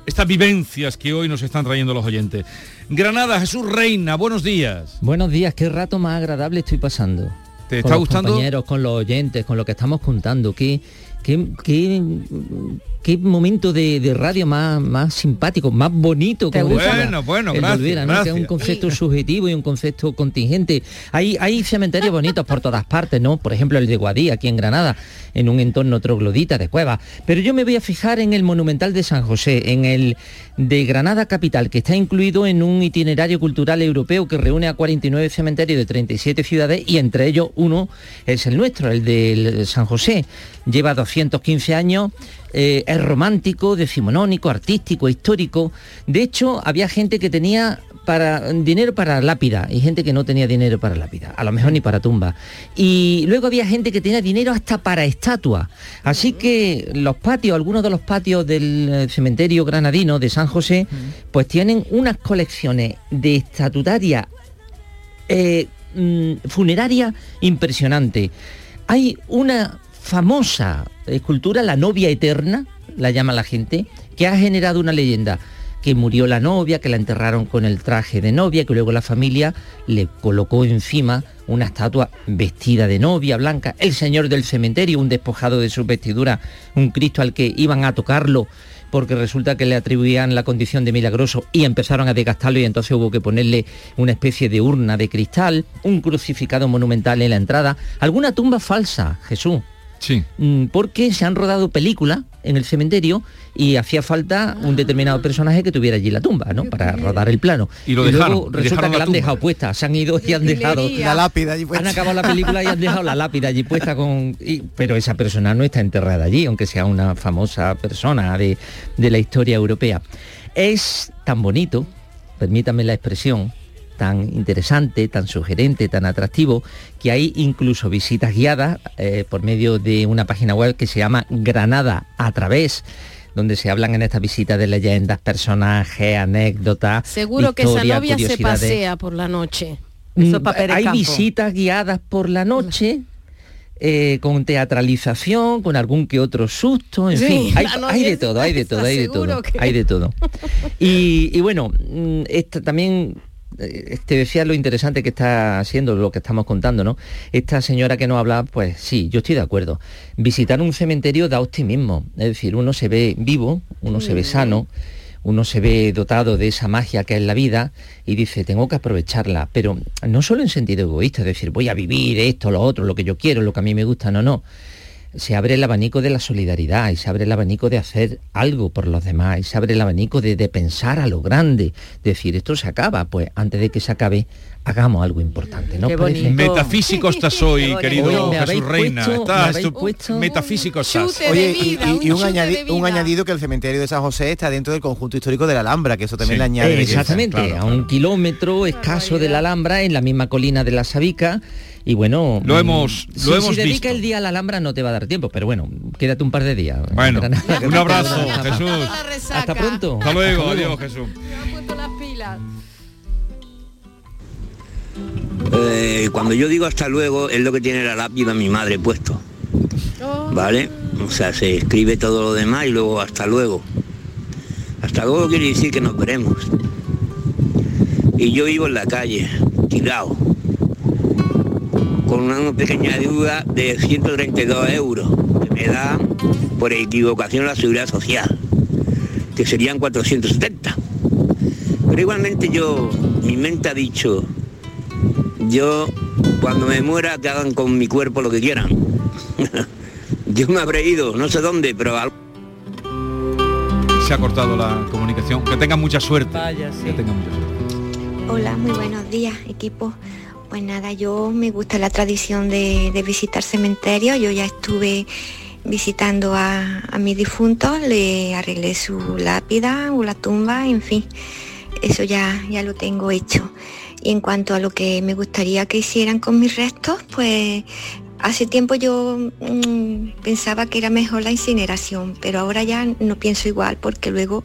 estas vivencias que hoy nos están trayendo los oyentes. Granada, Jesús Reina, buenos días. Buenos días, qué rato más agradable estoy pasando. ¿Te con está los gustando? compañeros, con los oyentes, con lo que estamos contando. Qué, qué, qué, qué momento de, de radio más, más simpático, más bonito. ¿Te como Bueno, bueno, gracias, ¿no? Que es un concepto subjetivo y un concepto contingente. Hay, hay cementerios bonitos por todas partes, ¿no? Por ejemplo, el de Guadí, aquí en Granada, en un entorno troglodita de cuevas. Pero yo me voy a fijar en el monumental de San José, en el de Granada Capital, que está incluido en un itinerario cultural europeo que reúne a 49 cementerios de 37 ciudades y entre ellos uno es el nuestro, el de San José. Lleva 215 años, eh, es romántico, decimonónico, artístico, histórico. De hecho, había gente que tenía para dinero para lápida y gente que no tenía dinero para lápida, a lo mejor ni para tumba. Y luego había gente que tenía dinero hasta para estatua. Así que los patios, algunos de los patios del eh, cementerio granadino de San José, pues tienen unas colecciones de estatutaria eh, mm, funeraria impresionante. Hay una famosa escultura, la novia eterna, la llama la gente, que ha generado una leyenda. que murió la novia, que la enterraron con el traje de novia, que luego la familia le colocó encima una estatua vestida de novia blanca, el señor del cementerio, un despojado de su vestidura, un Cristo al que iban a tocarlo porque resulta que le atribuían la condición de milagroso y empezaron a desgastarlo y entonces hubo que ponerle una especie de urna de cristal, un crucificado monumental en la entrada, alguna tumba falsa, Jesús. Sí. Mm, Porque se han rodado películas en el cementerio y hacía falta un determinado personaje que tuviera allí la tumba, ¿no? Para rodar el plano. Y lo luego dejaron, y resulta dejaron que la la han dejado puesta, se han ido y han dejado La lápida allí puesta. han acabado la película y han dejado la lápida allí puesta con. y- pero esa persona no está enterrada allí, aunque sea una famosa persona de, de la historia europea. Es tan bonito, permítanme la expresión, tan interesante, tan sugerente, tan atractivo, que hay incluso visitas guiadas eh, por medio de una página web que se llama Granada a través donde se hablan en estas visitas de leyendas, personajes, anécdotas. Seguro que esa novia se pasea por la noche. Mm, Hay visitas guiadas por la noche. eh, con teatralización, con algún que otro susto, en Sí, fin, [laughs] hay, de todo, hay de todo, hay de todo, que- hay de todo. [laughs] Y, y bueno, mm, esta también te decía lo interesante que está haciendo lo que estamos contando, ¿no? Esta señora que nos habla, pues sí, yo estoy de acuerdo. Visitar un cementerio da optimismo, es decir, uno se ve vivo, uno se ve sano, uno se ve dotado de esa magia que es la vida y dice, tengo que aprovecharla, pero no solo en sentido egoísta, es decir, voy a vivir esto, lo otro, lo que yo quiero, lo que a mí me gusta, no, no. Se abre el abanico de la solidaridad y se abre el abanico de hacer algo por los demás y se abre el abanico de, de pensar a lo grande, decir, esto se acaba, pues antes de que se acabe, hagamos algo importante, ¿no? Metafísico estás hoy, querido Oye, Jesús Reina. puesto- Estás tú- puesto- metafísico estás. Oye, y, y- y un, añadi- un añadido que el cementerio de San José está dentro del conjunto histórico de la Alhambra, que eso también Sí. le añade. belleza. Exactamente, a un kilómetro escaso de la Alhambra, en la misma colina de la Sabica. Y bueno, Lo mm, hemos- lo si, hemos si dedica visto. el día a la Alhambra no te va a dar tiempo, pero bueno, quédate un par de días. Bueno, un abrazo, Jesús. Hasta pronto. Hasta luego, Hasta adiós, Jesús. Eh, cuando yo digo hasta luego es lo que tiene la lápida mi madre puesto. ¿Vale? O sea, se escribe todo lo demás y luego hasta luego. Hasta luego quiere decir que nos veremos. Y yo vivo en la calle, tirado, con una pequeña deuda de 132 euros que me da por equivocación la seguridad social, que serían 470. Pero igualmente yo, mi mente ha dicho, yo cuando me muera que hagan con mi cuerpo lo que quieran. [laughs] yo me habré ido, no sé dónde, pero al- Se ha cortado la comunicación. Que tengan mucha suerte. Que tengan mucha suerte. Hola, muy buenos días, equipo. Pues nada, yo me gusta la tradición de, visitar cementerios. Yo ya estuve visitando a, a mis difuntos, le arreglé su lápida o la tumba, en fin. Eso ya, ya lo tengo hecho. Y en cuanto a lo que me gustaría que hicieran con mis restos, pues hace tiempo yo mm, pensaba que era mejor la incineración, pero ahora ya no pienso igual porque luego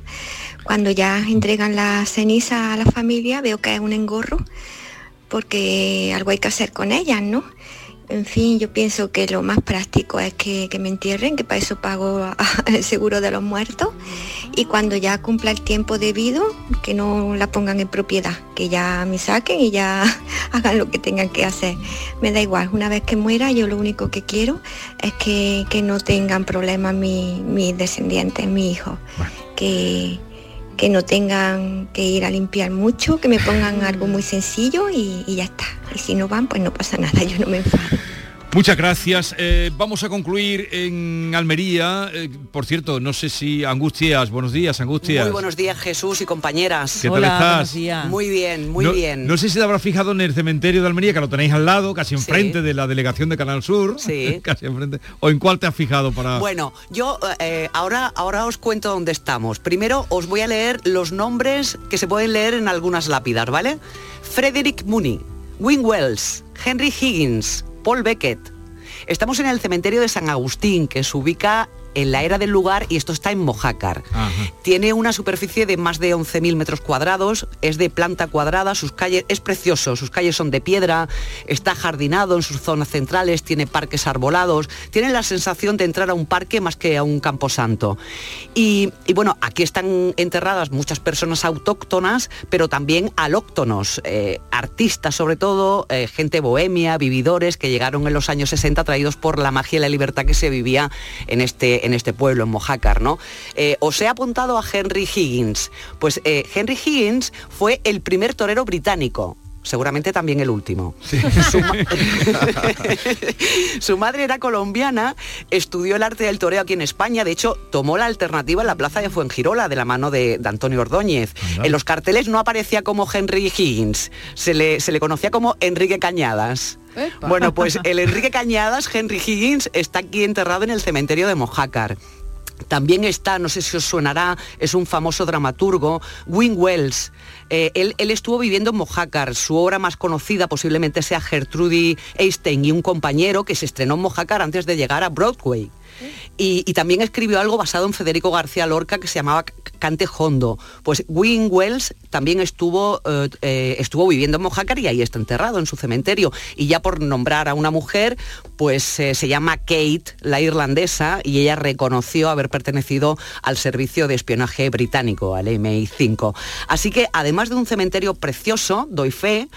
cuando ya entregan la ceniza a la familia veo que es un engorro porque algo hay que hacer con ellas, ¿no? En fin, yo pienso que lo más práctico es que, que me entierren, que para eso pago [laughs] el seguro de los muertos y cuando ya cumpla el tiempo debido, que no la pongan en propiedad, que ya me saquen y ya [laughs] hagan lo que tengan que hacer. Me da igual, una vez que muera yo lo único que quiero es que, que no tengan problemas mi- mis descendientes, mis hijos, que, que no tengan que ir a limpiar mucho, que me pongan algo muy sencillo y, ya está. Y si no van, pues no pasa nada, [laughs] yo no me enfado. Muchas gracias. Eh, vamos a concluir en Almería. Eh, por cierto, no sé si Angustias, buenos días, Angustias. Muy buenos días Jesús y compañeras. ¿Qué tal Hola, estás? buenos Muy bien, muy no, bien. No sé si te habrás fijado en el cementerio de Almería, que lo tenéis al lado, casi enfrente de la delegación de Canal Sur. Sí. [laughs] casi enfrente. ¿O en cuál te has fijado para...? Bueno, yo eh, ahora, ahora os cuento dónde estamos. Primero os voy a leer los nombres que se pueden leer en algunas lápidas, ¿vale? Frederick Mooney, Win Wells, Henry Higgins, Paul Beckett. Estamos en el cementerio de San Agustín, que se ubica en la era del lugar y esto está en Mojácar. Tiene una superficie de más de 11.000 metros cuadrados, es de planta cuadrada, sus calles, es precioso, sus calles son de piedra, está jardinado en sus zonas centrales, tiene parques arbolados, tiene la sensación de entrar a un parque más que a un camposanto. Y, y bueno, aquí están enterradas muchas personas autóctonas, pero también alóctonos, eh, artistas sobre todo, eh, gente bohemia, vividores que llegaron en los años 60 traídos por la magia y la libertad que se vivía en este, en este pueblo, en Mojácar, ¿no? Eh, os he apuntado a Henry Higgins. Pues eh, Henry Higgins fue el primer torero británico seguramente también el último. Su, ma- [laughs] Su madre era colombiana, estudió el arte del toreo aquí en España, de hecho tomó la alternativa en la plaza de Fuengirola de la mano de, de Antonio Ordóñez. En los carteles no aparecía como Henry Higgins, se le, se le conocía como Enrique Cañadas. Bueno, pues el Enrique Cañadas, Henry Higgins, está aquí enterrado en el cementerio de Mojácar. También está, no sé si os suenará, es un famoso dramaturgo, Win Wells. Eh, él, él estuvo viviendo en Mojácar. Su obra más conocida posiblemente sea Gertrude Einstein y un compañero que se estrenó en Mojácar antes de llegar a Broadway. Y, también escribió algo basado en Federico García Lorca que se llamaba Cante Hondo. Pues Win Wells también estuvo, eh, eh, estuvo viviendo en Mojácar y ahí está enterrado en su cementerio. Y ya por nombrar a una mujer, pues eh, se llama Kate, la irlandesa, y ella reconoció haber pertenecido al servicio de espionaje británico, al MI5. Así que además de un cementerio precioso, doy fe,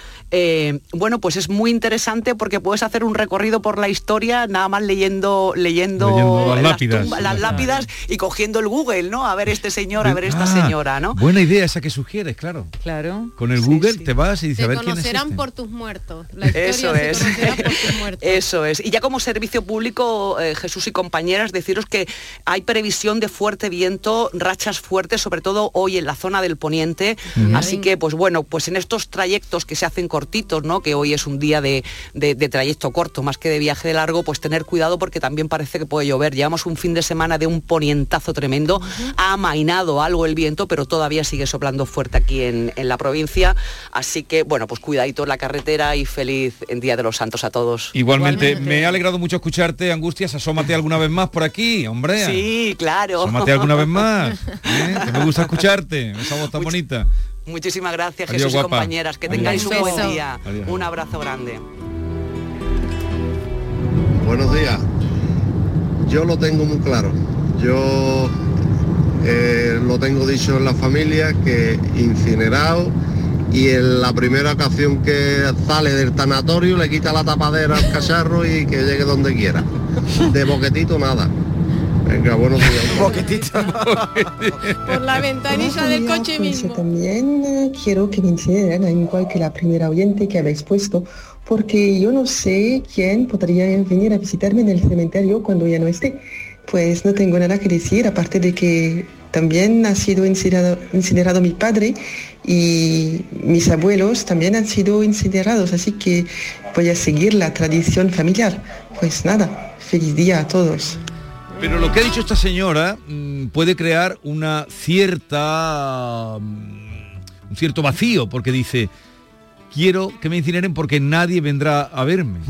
bueno, pues es muy interesante porque puedes hacer un recorrido por la historia nada más leyendo, Leyendo las lápidas. tumba- las lápidas y cogiendo el Google, ¿no? A ver este señor, a ver esta Ah, señora, ¿no? Buena idea esa que sugieres, claro. Claro. Con el Google te vas y dices, a ver quién es conocerán este. por tus muertos. La historia Eso se es. por tus [laughs] muertos. Eso es. Y ya como servicio público, eh, Jesús y compañeras, deciros que hay previsión de fuerte viento, rachas fuertes, sobre todo hoy en la zona del poniente. Así que, pues bueno, pues en estos trayectos que se hacen cortitos, ¿no? Que hoy es un día de, de- de trayecto corto, más que de viaje de largo, pues tener cuidado porque también parece que puede llover. Llevamos un fin de semana de un ponientazo tremendo. Ha amainado algo el viento, pero todavía sigue soplando fuerte aquí en, en la provincia. Así que, bueno, pues cuidadito en la carretera y feliz en Día de los Santos a todos. Igualmente, me ha alegrado mucho escucharte, Angustias. Asómate alguna vez más por aquí, hombre. Sí, claro. Asómate alguna vez más. [laughs] ¿eh? Que me gusta escucharte, esa voz tan bonita. Muchísimas gracias, Adiós, Jesús y compañeras. Que Adiós. tengáis un buen día. Adiós. Un abrazo grande. Buenos días. Yo lo tengo muy claro. Yo eh, lo tengo dicho en la familia que incinerado y en la primera ocasión que sale del tanatorio le quita la tapadera al cacharro y que llegue donde quiera. De boquetito nada. Venga, buenos días. [laughs] Boquetito. Por la ventanilla del coche pues mismo. Yo también eh, quiero que me incineren, igual que la primera oyente que habéis puesto, porque yo no sé quién podría venir a visitarme en el cementerio cuando ya no esté. Pues no tengo nada que decir, aparte de que también ha sido incinerado, mi padre y mis abuelos también han sido incinerados, así que voy a seguir la tradición familiar. Pues nada, feliz día a todos. Pero lo que ha dicho esta señora mm, puede crear una cierta mm, un cierto vacío, porque dice quiero que me incineren porque nadie vendrá a verme.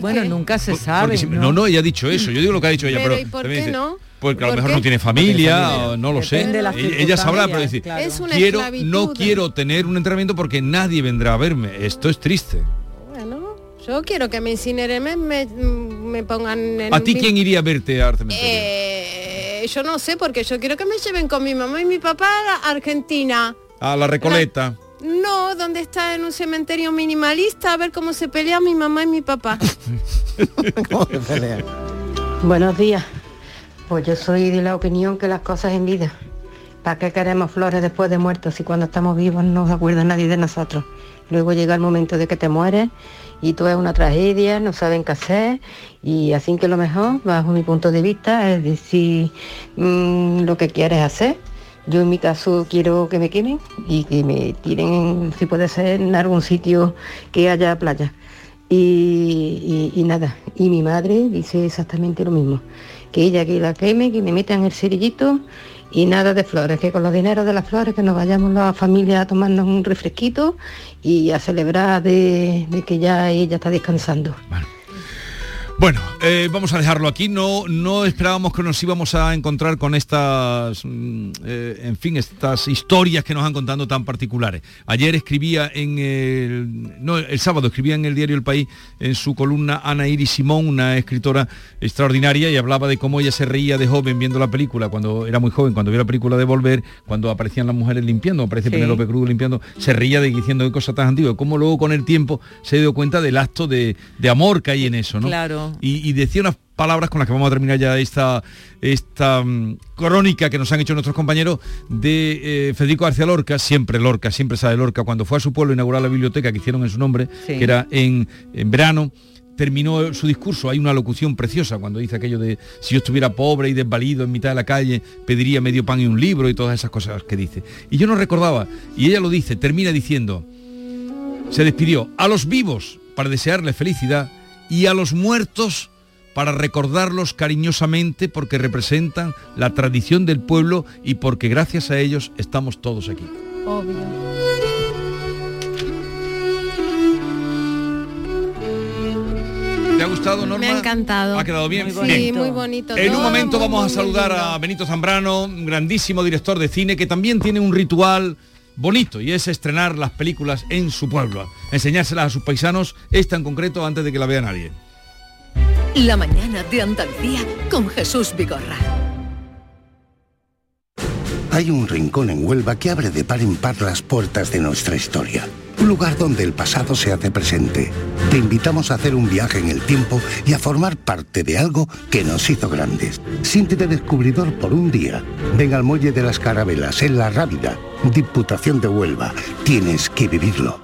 Bueno, nunca se sabe. porque no, no, ella ha dicho eso. Yo digo lo que ha dicho ella, Pero, pero, ¿y por qué dice, no? Porque a lo ¿Por mejor qué? no tiene familia, o no lo sé. Las Ella, sabrá, pero dice, circunstancias, Es una quiero, no quiero tener un entrenamiento porque nadie vendrá a verme. Esto es triste. Bueno, yo quiero que me incineren, me, me, me pongan en ¿A ti mi- quién iría a verte a? Eh, yo no sé, porque yo quiero que me lleven con mi mamá y mi papá a Argentina. A la Recoleta. No, donde está en un cementerio minimalista, a ver cómo se pelea mi mamá y mi papá. [laughs] Buenos días. Pues yo soy de la opinión que las cosas en vida. ¿Para qué queremos flores después de muertos si cuando estamos vivos no se acuerda nadie de nosotros? Luego llega el momento de que te mueres y todo es una tragedia, no saben qué hacer y así que lo mejor, bajo mi punto de vista, es decir mm, lo que quieres hacer. Yo en mi caso quiero que me quemen y que me tiren, en- si puede ser, en algún sitio que haya playa. Y, nada, y mi madre dice exactamente lo mismo, que ella que la queme, que me metan el cerillito y nada de flores, que con los dineros de las flores que nos vayamos la familia a tomarnos un refresquito y a celebrar de, que ya ella está descansando. Eh, vamos a dejarlo aquí. No, no esperábamos que nos íbamos a encontrar con estas, mm, eh, en fin, estas historias que nos han contado tan particulares. Ayer escribía en el, no, el sábado escribía en el diario El País en su columna Ana Iris Simón, una escritora extraordinaria, y hablaba de cómo ella se reía de joven viendo la película cuando era muy joven, cuando vio la película de Volver, cuando aparecían las mujeres limpiando, aparece Sí. Penélope Cruz limpiando, se reía de diciendo qué cosa tan antigua, cómo luego con el tiempo se dio cuenta del acto de, de amor que hay en eso, ¿no? Claro. Y, y decía unas palabras con las que vamos a terminar ya esta, esta mm, crónica que nos han hecho nuestros compañeros de eh, Federico García Lorca, siempre Lorca, siempre sabe Lorca, cuando fue a su pueblo a inaugurar la biblioteca que hicieron en su nombre, Sí. que era en, en verano, terminó su discurso, hay una locución preciosa cuando dice aquello de si yo estuviera pobre y desvalido en mitad de la calle, pediría medio pan y un libro y todas esas cosas que dice. Y yo no recordaba, y ella lo dice, termina diciendo, se despidió a los vivos para desearles felicidad y a los muertos para recordarlos cariñosamente porque representan la tradición del pueblo y porque gracias a ellos estamos todos aquí. Obvio. ¿Te ha gustado, Norma? Me ha encantado. ¿Ha quedado bien? Sí, Bien. muy bonito. En un momento muy, vamos a muy, muy saludar a Benito Zambrano, un grandísimo director de cine que también tiene un ritual bonito y es estrenar las películas en su pueblo, enseñárselas a sus paisanos, esta en concreto antes de que la vea nadie. La mañana de Andalucía con Jesús Vigorra. Hay un rincón en Huelva que abre de par en par las puertas de nuestra historia. Un lugar donde el pasado se hace presente. Te invitamos a hacer un viaje en el tiempo y a formar parte de algo que nos hizo grandes. Siéntete descubridor por un día. Ven al Muelle de las Carabelas, en La Rábida, Diputación de Huelva. Tienes que vivirlo.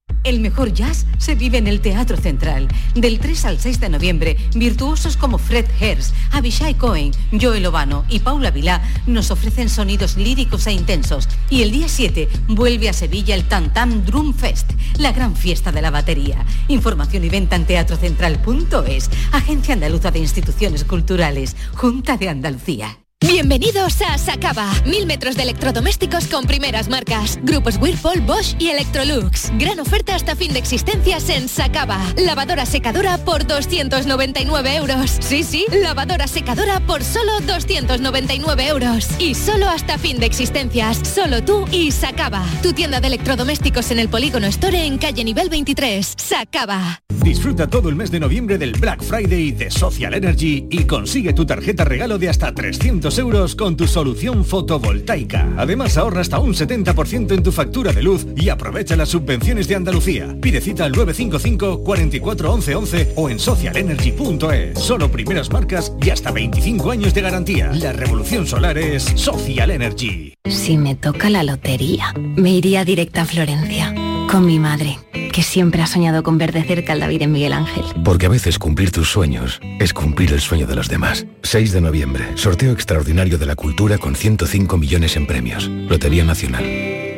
El mejor jazz se vive en el Teatro Central. Del 3 al 6 de noviembre, virtuosos como Fred Hers, Abishai Cohen, Joel Obano y Paula Vilá nos ofrecen sonidos líricos e intensos. Y el día 7 vuelve a Sevilla el Tam Tam Drum Fest, la gran fiesta de la batería. Información y venta en teatrocentral.es, Agencia Andaluza de Instituciones Culturales, Junta de Andalucía. Bienvenidos a Sacaba. Mil metros de electrodomésticos con primeras marcas. Grupos Whirlpool, Bosch y Electrolux. Gran oferta hasta fin de existencias en Sacaba. Lavadora secadora por 299 euros. Sí, sí, lavadora secadora por solo 299 euros. Y solo hasta fin de existencias. Solo tú y Sacaba. Tu tienda de electrodomésticos en el Polígono Store en calle nivel 23. Sacaba. Disfruta todo el mes de noviembre del Black Friday de Social Energy y consigue tu tarjeta regalo de hasta 300 euros con tu solución fotovoltaica. Además ahorra hasta un 70% en tu factura de luz y aprovecha las subvenciones de Andalucía. Pide cita al 955 44 11 11 o en socialenergy.es. Solo primeras marcas y hasta 25 años de garantía. La revolución solar es Social Energy. Si me toca la lotería, me iría directa a Florencia, con mi madre, que siempre ha soñado con ver de cerca al David en Miguel Ángel. Porque a veces cumplir tus sueños es cumplir el sueño de los demás. 6 de noviembre, sorteo extraordinario de la cultura con 105 millones en premios. Lotería Nacional.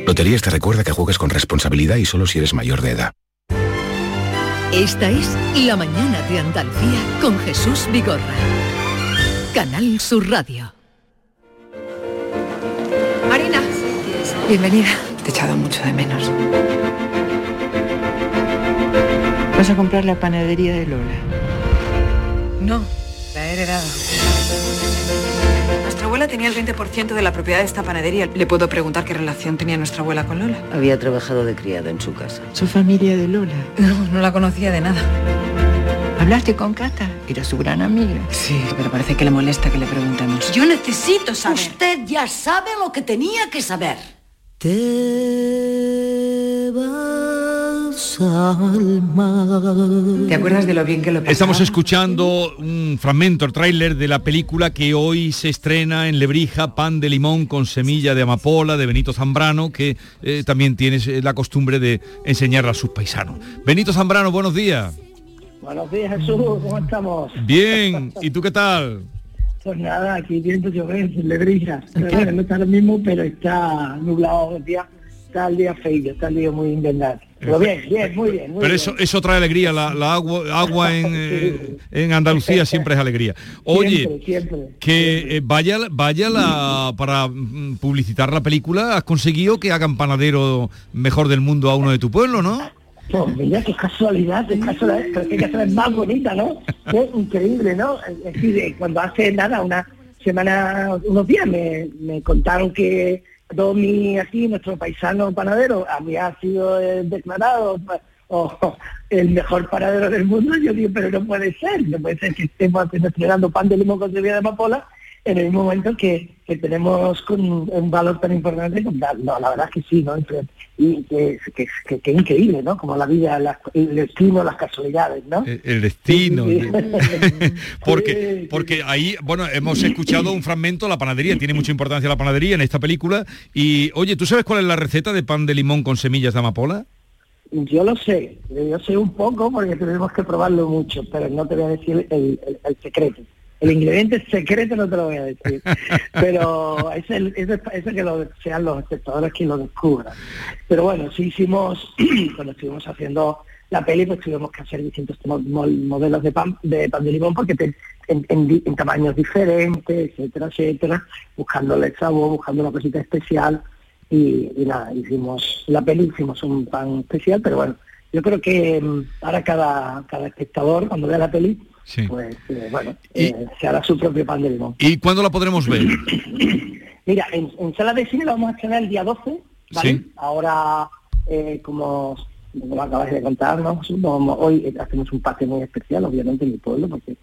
Loterías te recuerda que juegues con responsabilidad y solo si eres mayor de edad. Esta es La mañana de Andalucía con Jesús Vigorra. Canal Sur Radio. Marina, bienvenida. Te he echado mucho de menos. Vas a comprar la panadería de Lola. No, la he heredado. Nuestra abuela tenía el 20% de la propiedad de esta panadería. ¿Le puedo preguntar qué relación tenía nuestra abuela con Lola? Había trabajado de criada en su casa. ¿Su familia de Lola? No, no la conocía de nada. ¿Hablaste con Cata? era su gran amiga. Sí, pero parece que le molesta que le preguntemos. Yo necesito saber. Usted ya sabe lo que tenía que saber. ¿Te acuerdas de lo bien que lo pasaba? Estamos escuchando un fragmento, el tráiler de la película que hoy se estrena en Lebrija, Pan de Limón con semilla de amapola, de Benito Zambrano, que eh, también tienes la costumbre de enseñarla a sus paisanos. Benito Zambrano, buenos días. Buenos días Jesús, ¿cómo estamos? Bien, ¿y tú qué tal? Pues nada, aquí viendo llover en Lebrija. Pero bueno, no está lo mismo, pero está nublado el día, está el día feo, está el día muy invernal. Pero bien, bien, muy bien. muy Pero bien. eso, eso trae alegría, la, la agua, agua en, [laughs] eh, en Andalucía siempre es alegría. [laughs] Oye, Siempre, siempre. que eh, vaya, vaya la, para mm, publicitar la película, has conseguido que hagan panadero mejor del mundo a uno de tu pueblo, ¿no? Pues mira, qué casualidad, qué casualidad, pero qué casualidad más bonita, ¿no? [laughs] Es increíble, ¿no? Es decir, eh, cuando hace nada, una semana, unos días, me, me contaron que Domi, aquí, nuestro paisano panadero, había sido eh, declarado o, [laughs] el mejor panadero del mundo, yo digo, pero no puede ser, no puede ser que estemos estrenando pan de limón con semilla de amapola en el mismo momento que, que tenemos con un valor tan importante, la- no, la verdad es que sí, ¿no? Y que, que, que- que increíble, ¿no? Como la vida, la- el destino, las casualidades, ¿no? El, el destino. Sí, sí. [laughs] [laughs] porque, porque ahí, bueno, hemos escuchado un fragmento, la panadería, tiene mucha importancia la panadería en esta película. Y, oye, ¿tú sabes cuál es la receta de pan de limón con semillas de amapola? Yo lo sé, yo sé un poco porque tenemos que probarlo mucho, pero no te voy a decir el, el- el secreto. El ingrediente secreto no te lo voy a decir, pero es el, es el- es que lo, sean los espectadores quien lo descubran. Pero bueno, sí hicimos, [clears throat] cuando estuvimos haciendo la peli, pues tuvimos que hacer distintos mo- mo- modelos de pan de, pan de limón porque en, en en tamaños diferentes, etcétera, etcétera, buscándole el sabor, buscando una cosita especial y, y nada, hicimos la peli, hicimos un pan especial, pero bueno, yo creo que mm, ahora cada, cada espectador cuando vea la peli, pues eh, bueno, eh, se hará su propio pan de limón. ¿Y cuándo la podremos ver? [clears throat] Mira, en, en sala de cine la vamos a estrenar el día 12, ¿vale? Sí. Ahora, eh, como acabas de contar, ¿no? Hoy hacemos un pase muy especial, obviamente, en mi pueblo, porque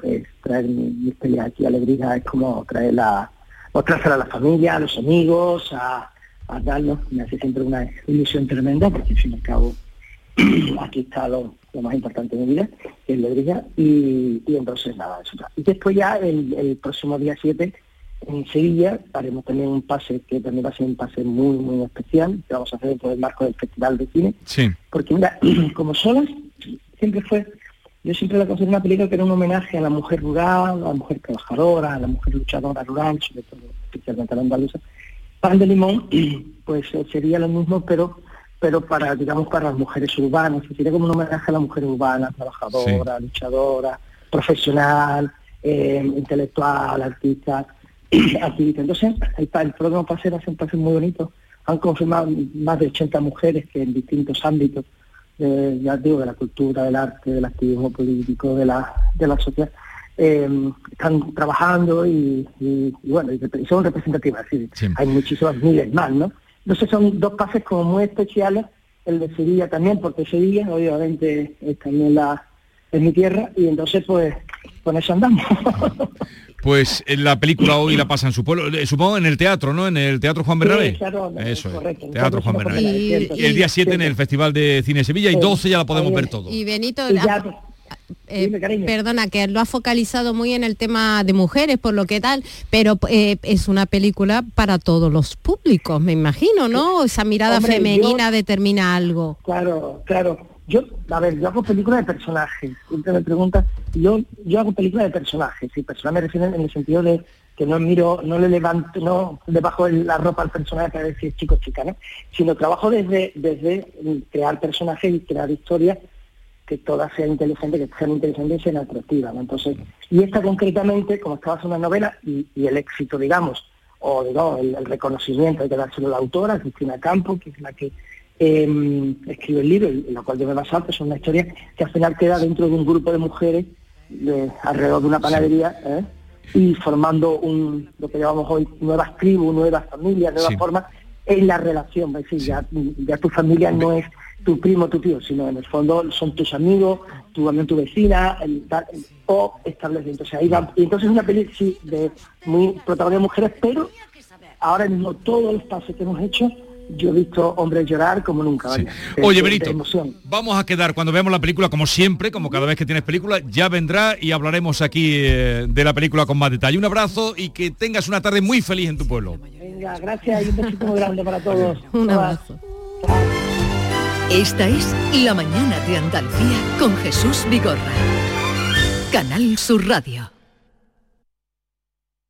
pues, traer mi- mis peleas aquí a Alegría es como traer la, mostrársela a la familia, a los amigos, a, a darnos, me hace siempre una ilusión tremenda, porque al fin y al cabo [clears throat] aquí está lo, lo más importante de mi vida, que es Lebrija, y, y entonces nada, eso. Y después ya el, el próximo día 7 en Sevilla haremos también un pase que también va a ser un pase muy muy especial, que vamos a hacer por el marco del Festival de Cine, Sí. porque mira, [clears throat] como solas siempre fue, yo siempre la considero una película que era un homenaje a la mujer rural, a la mujer trabajadora, a la mujer luchadora rural, sobre todo especialmente a la andaluza. Pan de limón, [clears throat] pues eh, sería lo mismo, pero pero para, digamos, para las mujeres urbanas, sería como un homenaje a la mujer urbana, trabajadora, luchadora, profesional, eh, intelectual, artista, [clears throat] activista. Entonces, el, el programa pase va a ser un pase muy bonito. Han confirmado más de 80 mujeres que en distintos ámbitos, de, ya digo, de la cultura, del arte, del activismo político, de la, de la sociedad, eh, están trabajando y, y- y bueno, y son representativas, hay muchísimas miles más, ¿no? Entonces son dos pases como muy especiales, el de Sevilla también, porque Sevilla obviamente es también la, es mi tierra, y entonces pues con eso andamos. [laughs] Pues en la película hoy la pasa en su pueblo, eh, supongo en el teatro, ¿no? En el Teatro Juan Bernabé. Sí, claro, no, Eso es, correcto, Teatro el Juan Teatro Bernabé. Y el día 7 en el Festival de Cine de Sevilla y 12 ya la podemos ver todo. Y Benito, Y ya, eh, perdona, que lo ha focalizado muy en el tema de mujeres, por lo que tal, pero eh, es una película para todos los públicos, me imagino, ¿no? Esa mirada Hombre, femenina yo- determina algo. Claro, claro. Yo, a ver, yo hago películas de personajes. Siempre me preguntan, yo, yo hago películas de personajes. Y personajes me refiero en el sentido de que no miro, no le levanto, no le bajo la ropa al personaje para decir chico chica, ¿no? Sino trabajo desde, desde crear personajes y crear historias que todas sean inteligentes, que sean inteligentes y sean atractivas. ¿no? Entonces, y esta concretamente, como estaba haciendo una novela, y, y el éxito, digamos, o digamos, el, el reconocimiento hay que dárselo a la autora, Cristina Campo, que es la que eh, escribe el libro, en la cual yo me basado, que es una historia que al final queda dentro de un grupo de mujeres de- alrededor de una panadería, ¿eh? y formando un, lo que llamamos hoy nuevas tribus, nuevas familias, nuevas Sí. formas en la relación, es decir, ya, ya tu familia no es tu primo, tu tío, sino en el fondo son tus amigos, tu también tu vecina, el, tal, el- o establecimiento. O sea, ahí va. Y entonces es una peli sí, de muy protagonista de mujeres, pero ahora mismo todos los pasos que hemos hecho, yo he visto hombres llorar como nunca. Oye, Benito, vamos a quedar cuando veamos la película, como siempre, como cada vez que tienes película, ya vendrá y hablaremos aquí eh, de la película con más detalle. Un abrazo y que tengas una tarde muy feliz en tu pueblo. Venga, gracias y un besito muy grande para todos. [laughs] Un abrazo. Esta es La Mañana de Andalucía con Jesús Vigorra. Canal Sur Radio.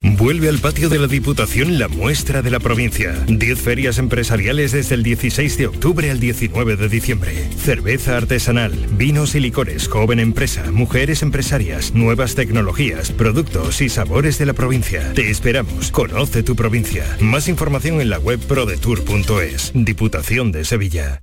Vuelve al patio de la Diputación la muestra de la provincia. 10 ferias empresariales desde el 16 de octubre al 19 de diciembre. Cerveza artesanal, vinos y licores, joven empresa, mujeres empresarias, nuevas tecnologías, productos y sabores de la provincia. Te esperamos. Conoce tu provincia. Más información en la web prodetour.es. Diputación de Sevilla.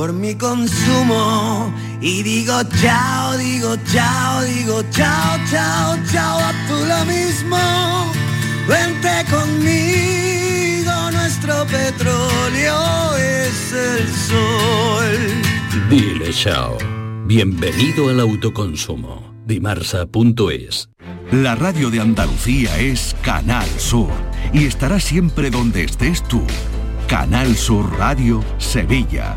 por mi consumo y digo chao, digo chao, digo chao, chao, chao, a tú lo mismo. Vente conmigo, nuestro petróleo es el sol. Dile chao. Bienvenido al autoconsumo. Dimarsa.es. La radio de Andalucía es Canal Sur y estará siempre donde estés tú. Canal Sur Radio Sevilla.